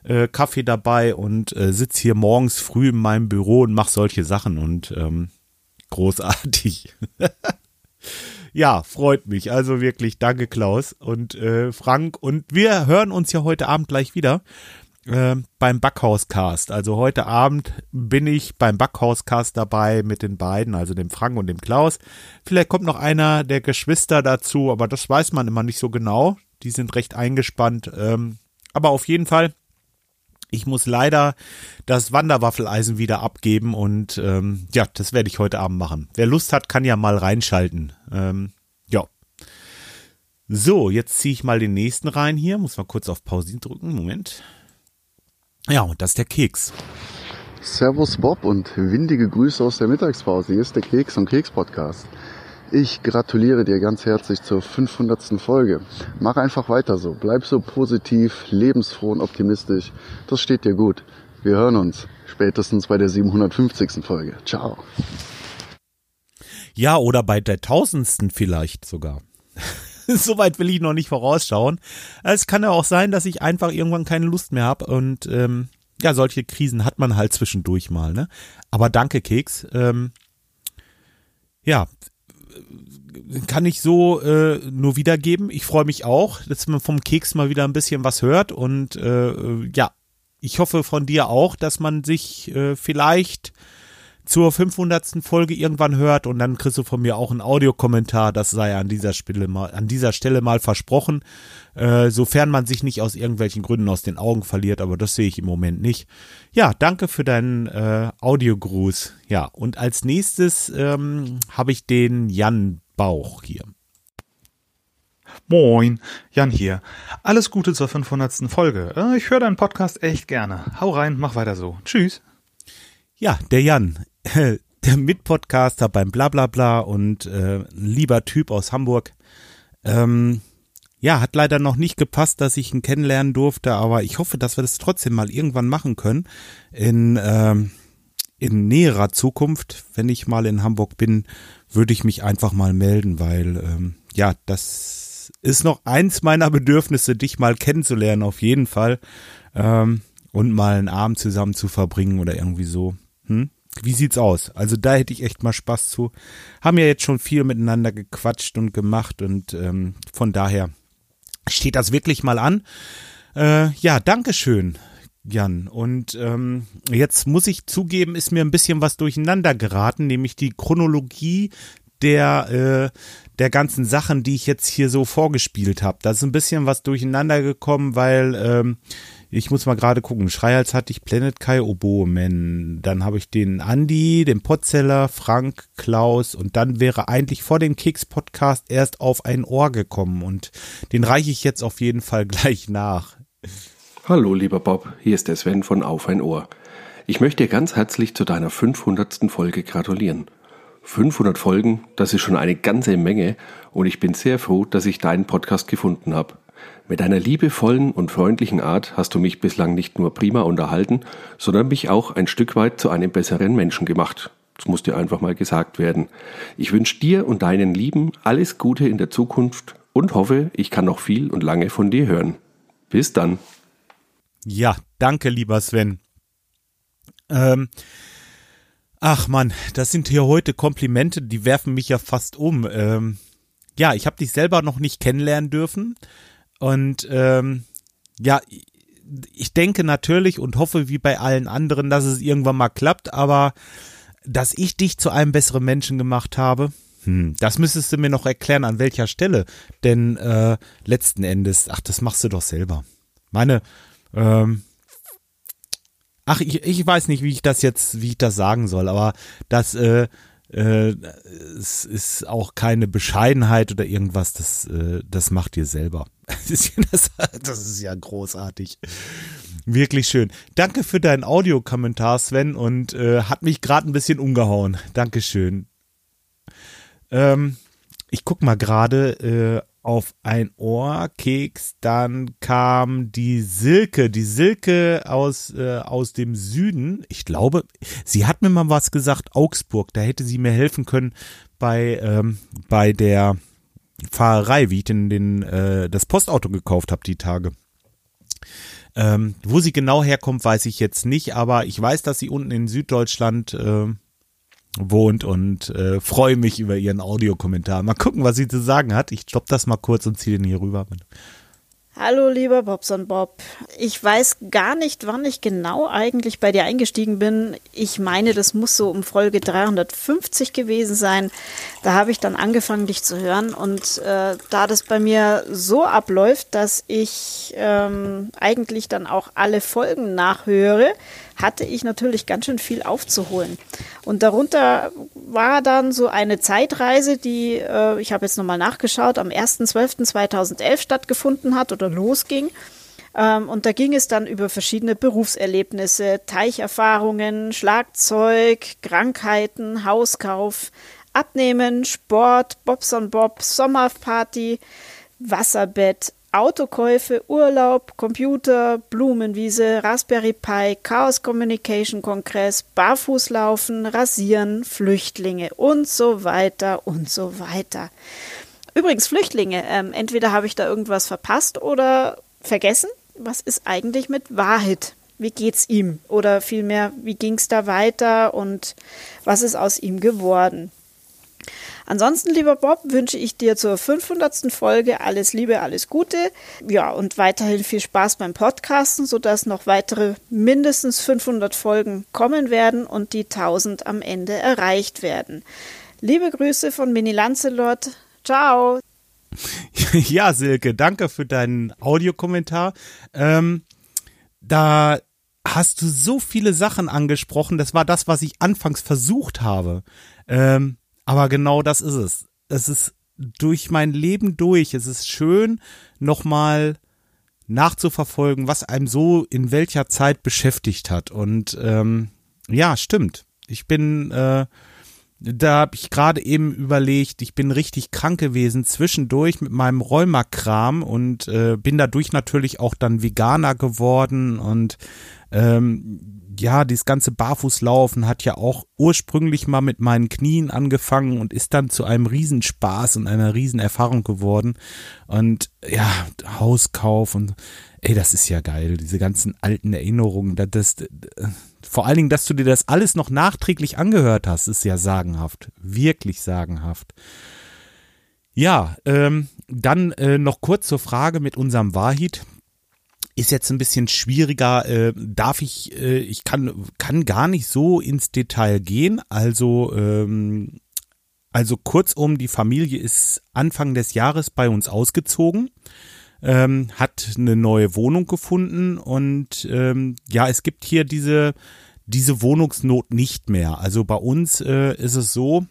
äh, Kaffee dabei und äh, sitze hier morgens früh in meinem Büro und mache solche Sachen und ähm, großartig. (laughs) ja, freut mich. Also wirklich, danke Klaus und äh, Frank. Und wir hören uns ja heute Abend gleich wieder äh, beim Backhauscast. Also heute Abend bin ich beim Backhauscast dabei mit den beiden, also dem Frank und dem Klaus. Vielleicht kommt noch einer der Geschwister dazu, aber das weiß man immer nicht so genau. Die sind recht eingespannt. Ähm, aber auf jeden Fall ich muss leider das Wanderwaffeleisen wieder abgeben und ähm, ja, das werde ich heute Abend machen. Wer Lust hat, kann ja mal reinschalten. Ähm, ja. So, jetzt ziehe ich mal den nächsten rein hier. Muss mal kurz auf Pause drücken. Moment. Ja, und das ist der Keks. Servus Bob und windige Grüße aus der Mittagspause. Hier ist der Keks und Keks Podcast. Ich gratuliere dir ganz herzlich zur 500. Folge. Mach einfach weiter so. Bleib so positiv, lebensfroh und optimistisch. Das steht dir gut. Wir hören uns spätestens bei der 750. Folge. Ciao. Ja, oder bei der tausendsten vielleicht sogar. (laughs) Soweit will ich noch nicht vorausschauen. Es kann ja auch sein, dass ich einfach irgendwann keine Lust mehr habe und ähm, ja, solche Krisen hat man halt zwischendurch mal, ne? Aber danke, Keks. Ähm, ja, kann ich so äh, nur wiedergeben. Ich freue mich auch, dass man vom Keks mal wieder ein bisschen was hört und äh, ja, ich hoffe von dir auch, dass man sich äh, vielleicht zur 500. Folge irgendwann hört und dann kriegst du von mir auch einen Audiokommentar. Das sei an dieser Stelle mal, an dieser Stelle mal versprochen, äh, sofern man sich nicht aus irgendwelchen Gründen aus den Augen verliert, aber das sehe ich im Moment nicht. Ja, danke für deinen äh, Audiogruß. Ja, und als nächstes ähm, habe ich den Jan Bauch hier. Moin, Jan hier. Alles Gute zur 500. Folge. Äh, ich höre deinen Podcast echt gerne. Hau rein, mach weiter so. Tschüss. Ja, der Jan, (laughs) der Mitpodcaster beim Blablabla und äh, lieber Typ aus Hamburg. Ähm, ja, hat leider noch nicht gepasst, dass ich ihn kennenlernen durfte, aber ich hoffe, dass wir das trotzdem mal irgendwann machen können. In, ähm, in näherer Zukunft, wenn ich mal in Hamburg bin, würde ich mich einfach mal melden, weil ähm, ja, das ist noch eins meiner Bedürfnisse, dich mal kennenzulernen, auf jeden Fall. Ähm, und mal einen Abend zusammen zu verbringen oder irgendwie so. Hm? Wie sieht's aus? Also da hätte ich echt mal Spaß zu. Haben ja jetzt schon viel miteinander gequatscht und gemacht und ähm, von daher steht das wirklich mal an. Äh, ja, Dankeschön, Jan. Und ähm, jetzt muss ich zugeben, ist mir ein bisschen was durcheinander geraten, nämlich die Chronologie der, äh, der ganzen Sachen, die ich jetzt hier so vorgespielt habe. Da ist ein bisschen was durcheinander gekommen, weil ähm, ich muss mal gerade gucken. Schreihals hatte ich Planet Kai Oboeman. Dann habe ich den Andi, den Potzeller, Frank, Klaus und dann wäre eigentlich vor dem Keks-Podcast erst auf ein Ohr gekommen und den reiche ich jetzt auf jeden Fall (laughs) gleich nach. Hallo, lieber Bob, hier ist der Sven von Auf ein Ohr. Ich möchte dir ganz herzlich zu deiner 500. Folge gratulieren. 500 Folgen, das ist schon eine ganze Menge und ich bin sehr froh, dass ich deinen Podcast gefunden habe. Mit deiner liebevollen und freundlichen Art hast du mich bislang nicht nur prima unterhalten, sondern mich auch ein Stück weit zu einem besseren Menschen gemacht. Das muss dir einfach mal gesagt werden. Ich wünsche dir und deinen Lieben alles Gute in der Zukunft und hoffe, ich kann noch viel und lange von dir hören. Bis dann. Ja, danke, lieber Sven. Ähm, ach man, das sind hier heute Komplimente, die werfen mich ja fast um. Ähm, ja, ich habe dich selber noch nicht kennenlernen dürfen. Und ähm, ja, ich denke natürlich und hoffe wie bei allen anderen, dass es irgendwann mal klappt, aber dass ich dich zu einem besseren Menschen gemacht habe, hm, das müsstest du mir noch erklären, an welcher Stelle. Denn äh, letzten Endes, ach, das machst du doch selber. Meine, ähm, ach, ich, ich weiß nicht, wie ich das jetzt, wie ich das sagen soll, aber das, äh, äh, es ist auch keine Bescheidenheit oder irgendwas, das, äh, das macht ihr selber. (laughs) Das, das ist ja großartig. Wirklich schön. Danke für deinen Audiokommentar, Sven, und äh, hat mich gerade ein bisschen umgehauen. Dankeschön. Ähm, ich guck mal gerade äh, auf ein Ohrkeks, dann kam die Silke, die Silke aus, äh, aus dem Süden. Ich glaube, sie hat mir mal was gesagt, Augsburg, da hätte sie mir helfen können bei, ähm, bei der Fahrerei, wie ich denn den, äh, das Postauto gekauft habe die Tage. Ähm, wo sie genau herkommt, weiß ich jetzt nicht, aber ich weiß, dass sie unten in Süddeutschland äh, wohnt und äh, freue mich über ihren Audiokommentar. Mal gucken, was sie zu sagen hat. Ich stopp das mal kurz und ziehe den hier rüber. Hallo, lieber Bobson Bob. Ich weiß gar nicht, wann ich genau eigentlich bei dir eingestiegen bin. Ich meine, das muss so um Folge 350 gewesen sein. Da habe ich dann angefangen, dich zu hören. Und äh, da das bei mir so abläuft, dass ich ähm, eigentlich dann auch alle Folgen nachhöre, hatte ich natürlich ganz schön viel aufzuholen. Und darunter war dann so eine Zeitreise, die, äh, ich habe jetzt nochmal nachgeschaut, am 1.12.2011 stattgefunden hat oder losging. Ähm, und da ging es dann über verschiedene Berufserlebnisse, Teicherfahrungen, Schlagzeug, Krankheiten, Hauskauf, Abnehmen, Sport, Bobs on Bob, Sommerparty, Wasserbett, Autokäufe, Urlaub, Computer, Blumenwiese, Raspberry Pi, Chaos Communication Kongress, Barfußlaufen, Rasieren, Flüchtlinge und so weiter und so weiter. Übrigens, Flüchtlinge, ähm, entweder habe ich da irgendwas verpasst oder vergessen. Was ist eigentlich mit Wahid? Wie geht's ihm? Oder vielmehr, wie ging's da weiter und was ist aus ihm geworden? Ansonsten, lieber Bob, wünsche ich dir zur 500. Folge alles Liebe, alles Gute. Ja, und weiterhin viel Spaß beim Podcasten, sodass noch weitere mindestens 500 Folgen kommen werden und die 1000 am Ende erreicht werden. Liebe Grüße von Mini Lancelot. Ciao. (laughs) Ja, Silke, danke für deinen Audiokommentar. Ähm, da hast du so viele Sachen angesprochen. Das war das, was ich anfangs versucht habe. Ähm, aber genau das ist es. Es ist durch mein Leben durch. Es ist schön, nochmal nachzuverfolgen, was einem so in welcher Zeit beschäftigt hat. Und ähm, ja, stimmt. Ich bin, äh, da habe ich gerade eben überlegt, ich bin richtig krank gewesen zwischendurch mit meinem Rheumakram und äh, bin dadurch natürlich auch dann Veganer geworden und ähm, ja, dieses ganze Barfußlaufen hat ja auch ursprünglich mal mit meinen Knien angefangen und ist dann zu einem Riesenspaß und einer Riesenerfahrung geworden. Und ja, Hauskauf und ey, das ist ja geil, diese ganzen alten Erinnerungen. Das, das, vor allen Dingen, dass du dir das alles noch nachträglich angehört hast, ist ja sagenhaft. Wirklich sagenhaft. Ja, ähm, dann äh, noch kurz zur Frage mit unserem Wahid ist jetzt ein bisschen schwieriger. Äh, darf ich, äh, ich kann, kann gar nicht so ins Detail gehen. Also, ähm, also kurzum, die Familie ist Anfang des Jahres bei uns ausgezogen, ähm, hat eine neue Wohnung gefunden und ähm, ja, es gibt hier diese, diese Wohnungsnot nicht mehr. Also bei uns äh, ist es so,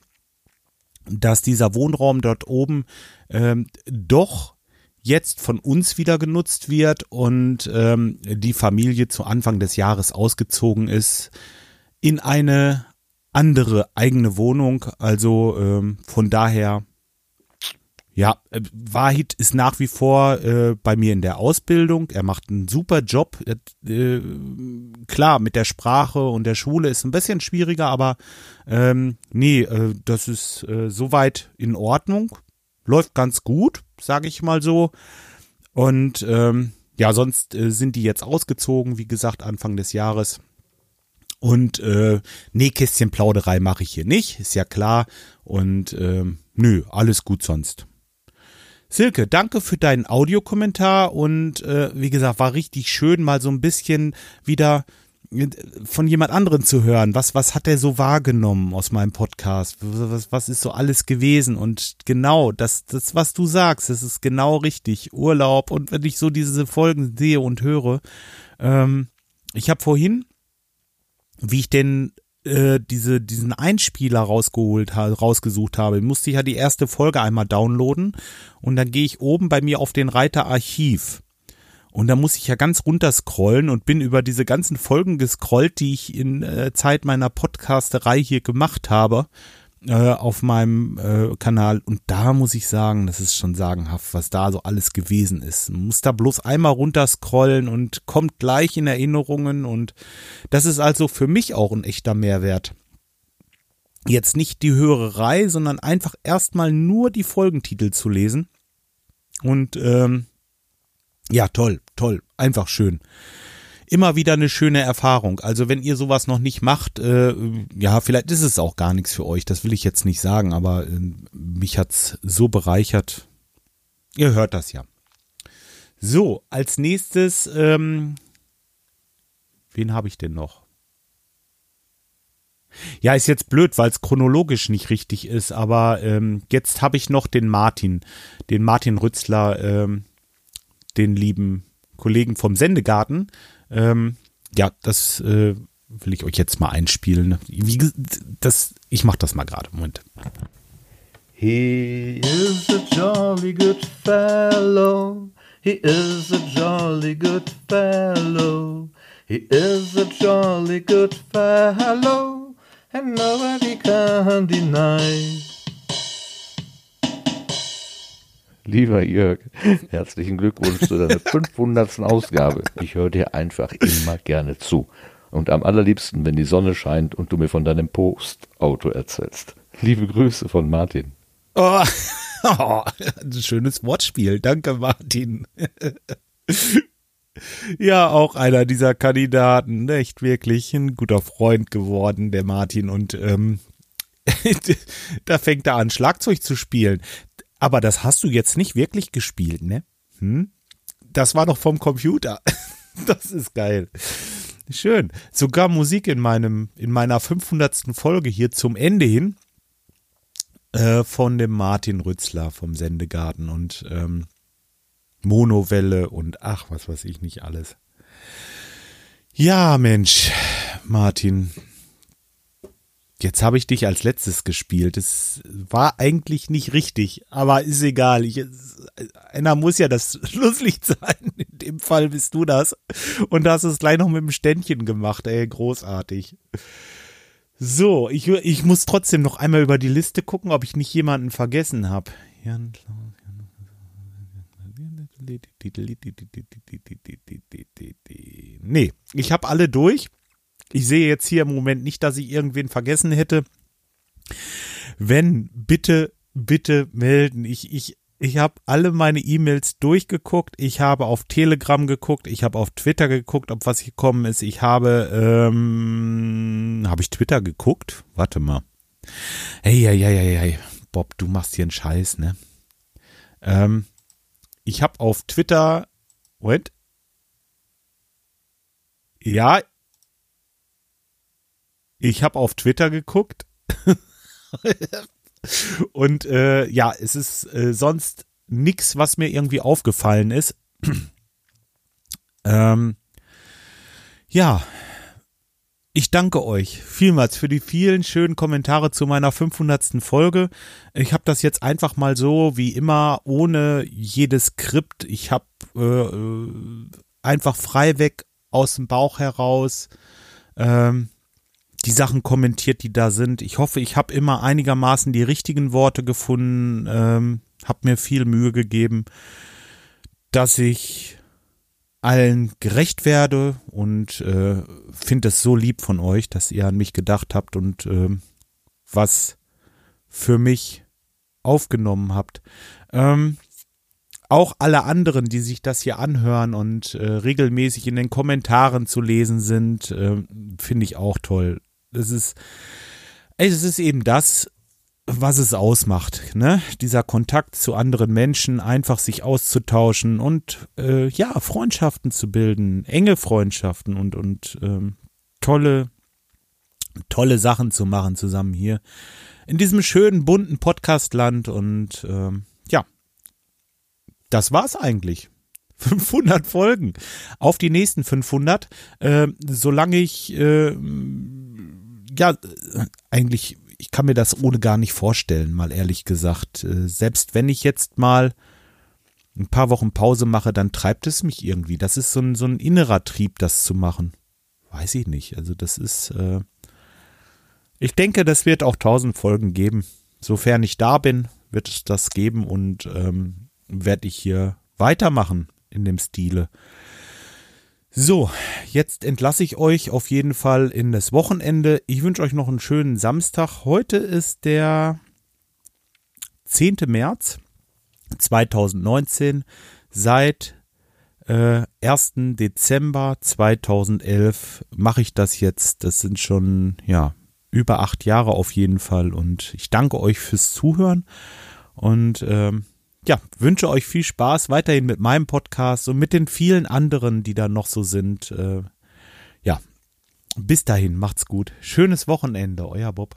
dass dieser Wohnraum dort oben ähm, doch jetzt von uns wieder genutzt wird und ähm, die Familie zu Anfang des Jahres ausgezogen ist in eine andere eigene Wohnung. Also ähm, von daher, ja, äh, Wahid ist nach wie vor äh, bei mir in der Ausbildung. Er macht einen super Job. Äh, klar, mit der Sprache und der Schule ist ein bisschen schwieriger, aber ähm, nee, äh, das ist äh, soweit in Ordnung. Läuft ganz gut, sage ich mal so. Und ähm, ja, sonst äh, sind die jetzt ausgezogen, wie gesagt, Anfang des Jahres. Und äh, Nähkästchenplauderei mache ich hier nicht, ist ja klar. Und ähm, nö, alles gut sonst. Silke, danke für deinen Audiokommentar und äh, wie gesagt, war richtig schön, mal so ein bisschen wieder äh, von jemand anderen zu hören. Was, was hat er so wahrgenommen aus meinem Podcast? Was, was ist so alles gewesen? Und genau, das, das, was du sagst, das ist genau richtig. Urlaub und wenn ich so diese Folgen sehe und höre, ähm, ich habe vorhin wie ich denn äh, diese, diesen Einspieler rausgeholt rausgesucht habe, musste ich ja die erste Folge einmal downloaden und dann gehe ich oben bei mir auf den Reiter Archiv. Und da muss ich ja ganz runter scrollen und bin über diese ganzen Folgen gescrollt, die ich in äh, Zeit meiner Podcasterei hier gemacht habe äh, auf meinem äh, Kanal und da muss ich sagen, das ist schon sagenhaft, was da so alles gewesen ist. Man muss da bloß einmal runterscrollen und kommt gleich in Erinnerungen und das ist also für mich auch ein echter Mehrwert. Jetzt nicht die Hörerei, sondern einfach erstmal nur die Folgentitel zu lesen. Und ähm, ja, toll, toll, einfach schön immer wieder eine schöne Erfahrung. Also wenn ihr sowas noch nicht macht, äh, ja, vielleicht ist es auch gar nichts für euch, das will ich jetzt nicht sagen, aber äh, mich hat's so bereichert. Ihr hört das ja. So, als nächstes, ähm, wen habe ich denn noch? Ja, ist jetzt blöd, weil es chronologisch nicht richtig ist, aber ähm, jetzt habe ich noch den Martin, den Martin Rützler, ähm, den lieben Kollegen vom Sendegarten, ähm, ja, das äh, will ich euch jetzt mal einspielen. Wie, das, ich mach das mal gerade. Moment. He is a jolly good fellow. He is a jolly good fellow. He is a jolly good fellow. And nobody can deny. Lieber Jörg, herzlichen Glückwunsch zu deiner 500. Ausgabe. Ich höre dir einfach immer gerne zu. Und am allerliebsten, wenn die Sonne scheint und du mir von deinem Postauto erzählst. Liebe Grüße von Martin. Oh, oh (laughs) ein schönes Wortspiel. Danke, Martin. ja, auch einer dieser Kandidaten. Echt wirklich ein guter Freund geworden, der Martin. Und ähm, (laughs) da fängt er an, Schlagzeug zu spielen. Aber das hast du jetzt nicht wirklich gespielt, ne? Hm? Das war doch vom Computer. (laughs) das ist geil. Schön. Sogar Musik in meinem, in meiner 500. Folge hier zum Ende hin äh, von dem Martin Rützler vom Sendegarten und ähm, Monowelle und ach, was weiß ich nicht alles. Ja, Mensch, Martin, Jetzt habe ich dich als letztes gespielt. Das war eigentlich nicht richtig, aber ist egal. Ich, einer muss ja das (laughs) Schlusslicht sein. In dem Fall bist du das. Und da hast du es gleich noch mit dem Ständchen gemacht, ey, großartig. So, ich, ich muss trotzdem noch einmal über die Liste gucken, ob ich nicht jemanden vergessen habe. Nee, ich habe alle durch. Ich sehe jetzt hier im Moment nicht, dass ich irgendwen vergessen hätte. Wenn, bitte, bitte melden. Ich, ich, ich habe alle meine E-Mails durchgeguckt. Ich habe auf Telegram geguckt. Ich habe auf Twitter geguckt, ob was gekommen ist. Ich habe, ähm, habe ich Twitter geguckt? Warte mal. Hey, hey, hey, hey, hey. Bob, du machst hier einen Scheiß, ne? Ähm, ich habe auf Twitter, Moment, Ja, ich habe auf Twitter geguckt. (laughs) Und äh, ja, es ist äh, sonst nichts, was mir irgendwie aufgefallen ist. (clears throat) ähm, ja, ich danke euch vielmals für die vielen schönen Kommentare zu meiner 500. Folge. Ich habe das jetzt einfach mal so wie immer ohne jedes Skript. Ich habe äh, einfach frei weg aus dem Bauch heraus ähm, die Sachen kommentiert, die da sind. Ich hoffe, ich habe immer einigermaßen die richtigen Worte gefunden, ähm, habe mir viel Mühe gegeben, dass ich allen gerecht werde und äh, finde es so lieb von euch, dass ihr an mich gedacht habt und äh, was für mich aufgenommen habt. Ähm, auch alle anderen, die sich das hier anhören und äh, regelmäßig in den Kommentaren zu lesen sind, äh, finde ich auch toll. Es ist, es ist eben das, was es ausmacht, ne? Dieser Kontakt zu anderen Menschen, einfach sich auszutauschen und äh, ja, Freundschaften zu bilden, enge Freundschaften und, und ähm, tolle, tolle Sachen zu machen zusammen hier in diesem schönen, bunten Podcastland und ähm, ja, das war's eigentlich. (laughs) 500 Folgen. Auf die nächsten 500. Äh, solange ich, äh, ja, eigentlich, ich kann mir das ohne gar nicht vorstellen, mal ehrlich gesagt. Äh, selbst wenn ich jetzt mal ein paar Wochen Pause mache, dann treibt es mich irgendwie. Das ist so ein, so ein innerer Trieb, das zu machen. Weiß ich nicht. Also das ist, äh, ich denke, das wird auch 1000 Folgen geben. Sofern ich da bin, wird es das geben und ähm, werde ich hier weitermachen in dem Stile. So, jetzt entlasse ich euch auf jeden Fall in das Wochenende. Ich wünsche euch noch einen schönen Samstag. Heute ist der 10. März 2019. Seit äh, 1. Dezember 2011 mache ich das jetzt. Das sind schon, ja, über acht Jahre auf jeden Fall. Und ich danke euch fürs Zuhören. Und ähm, ja, wünsche euch viel Spaß weiterhin mit meinem Podcast und mit den vielen anderen, die da noch so sind. Äh, ja, bis dahin, macht's gut. Schönes Wochenende, euer Bob.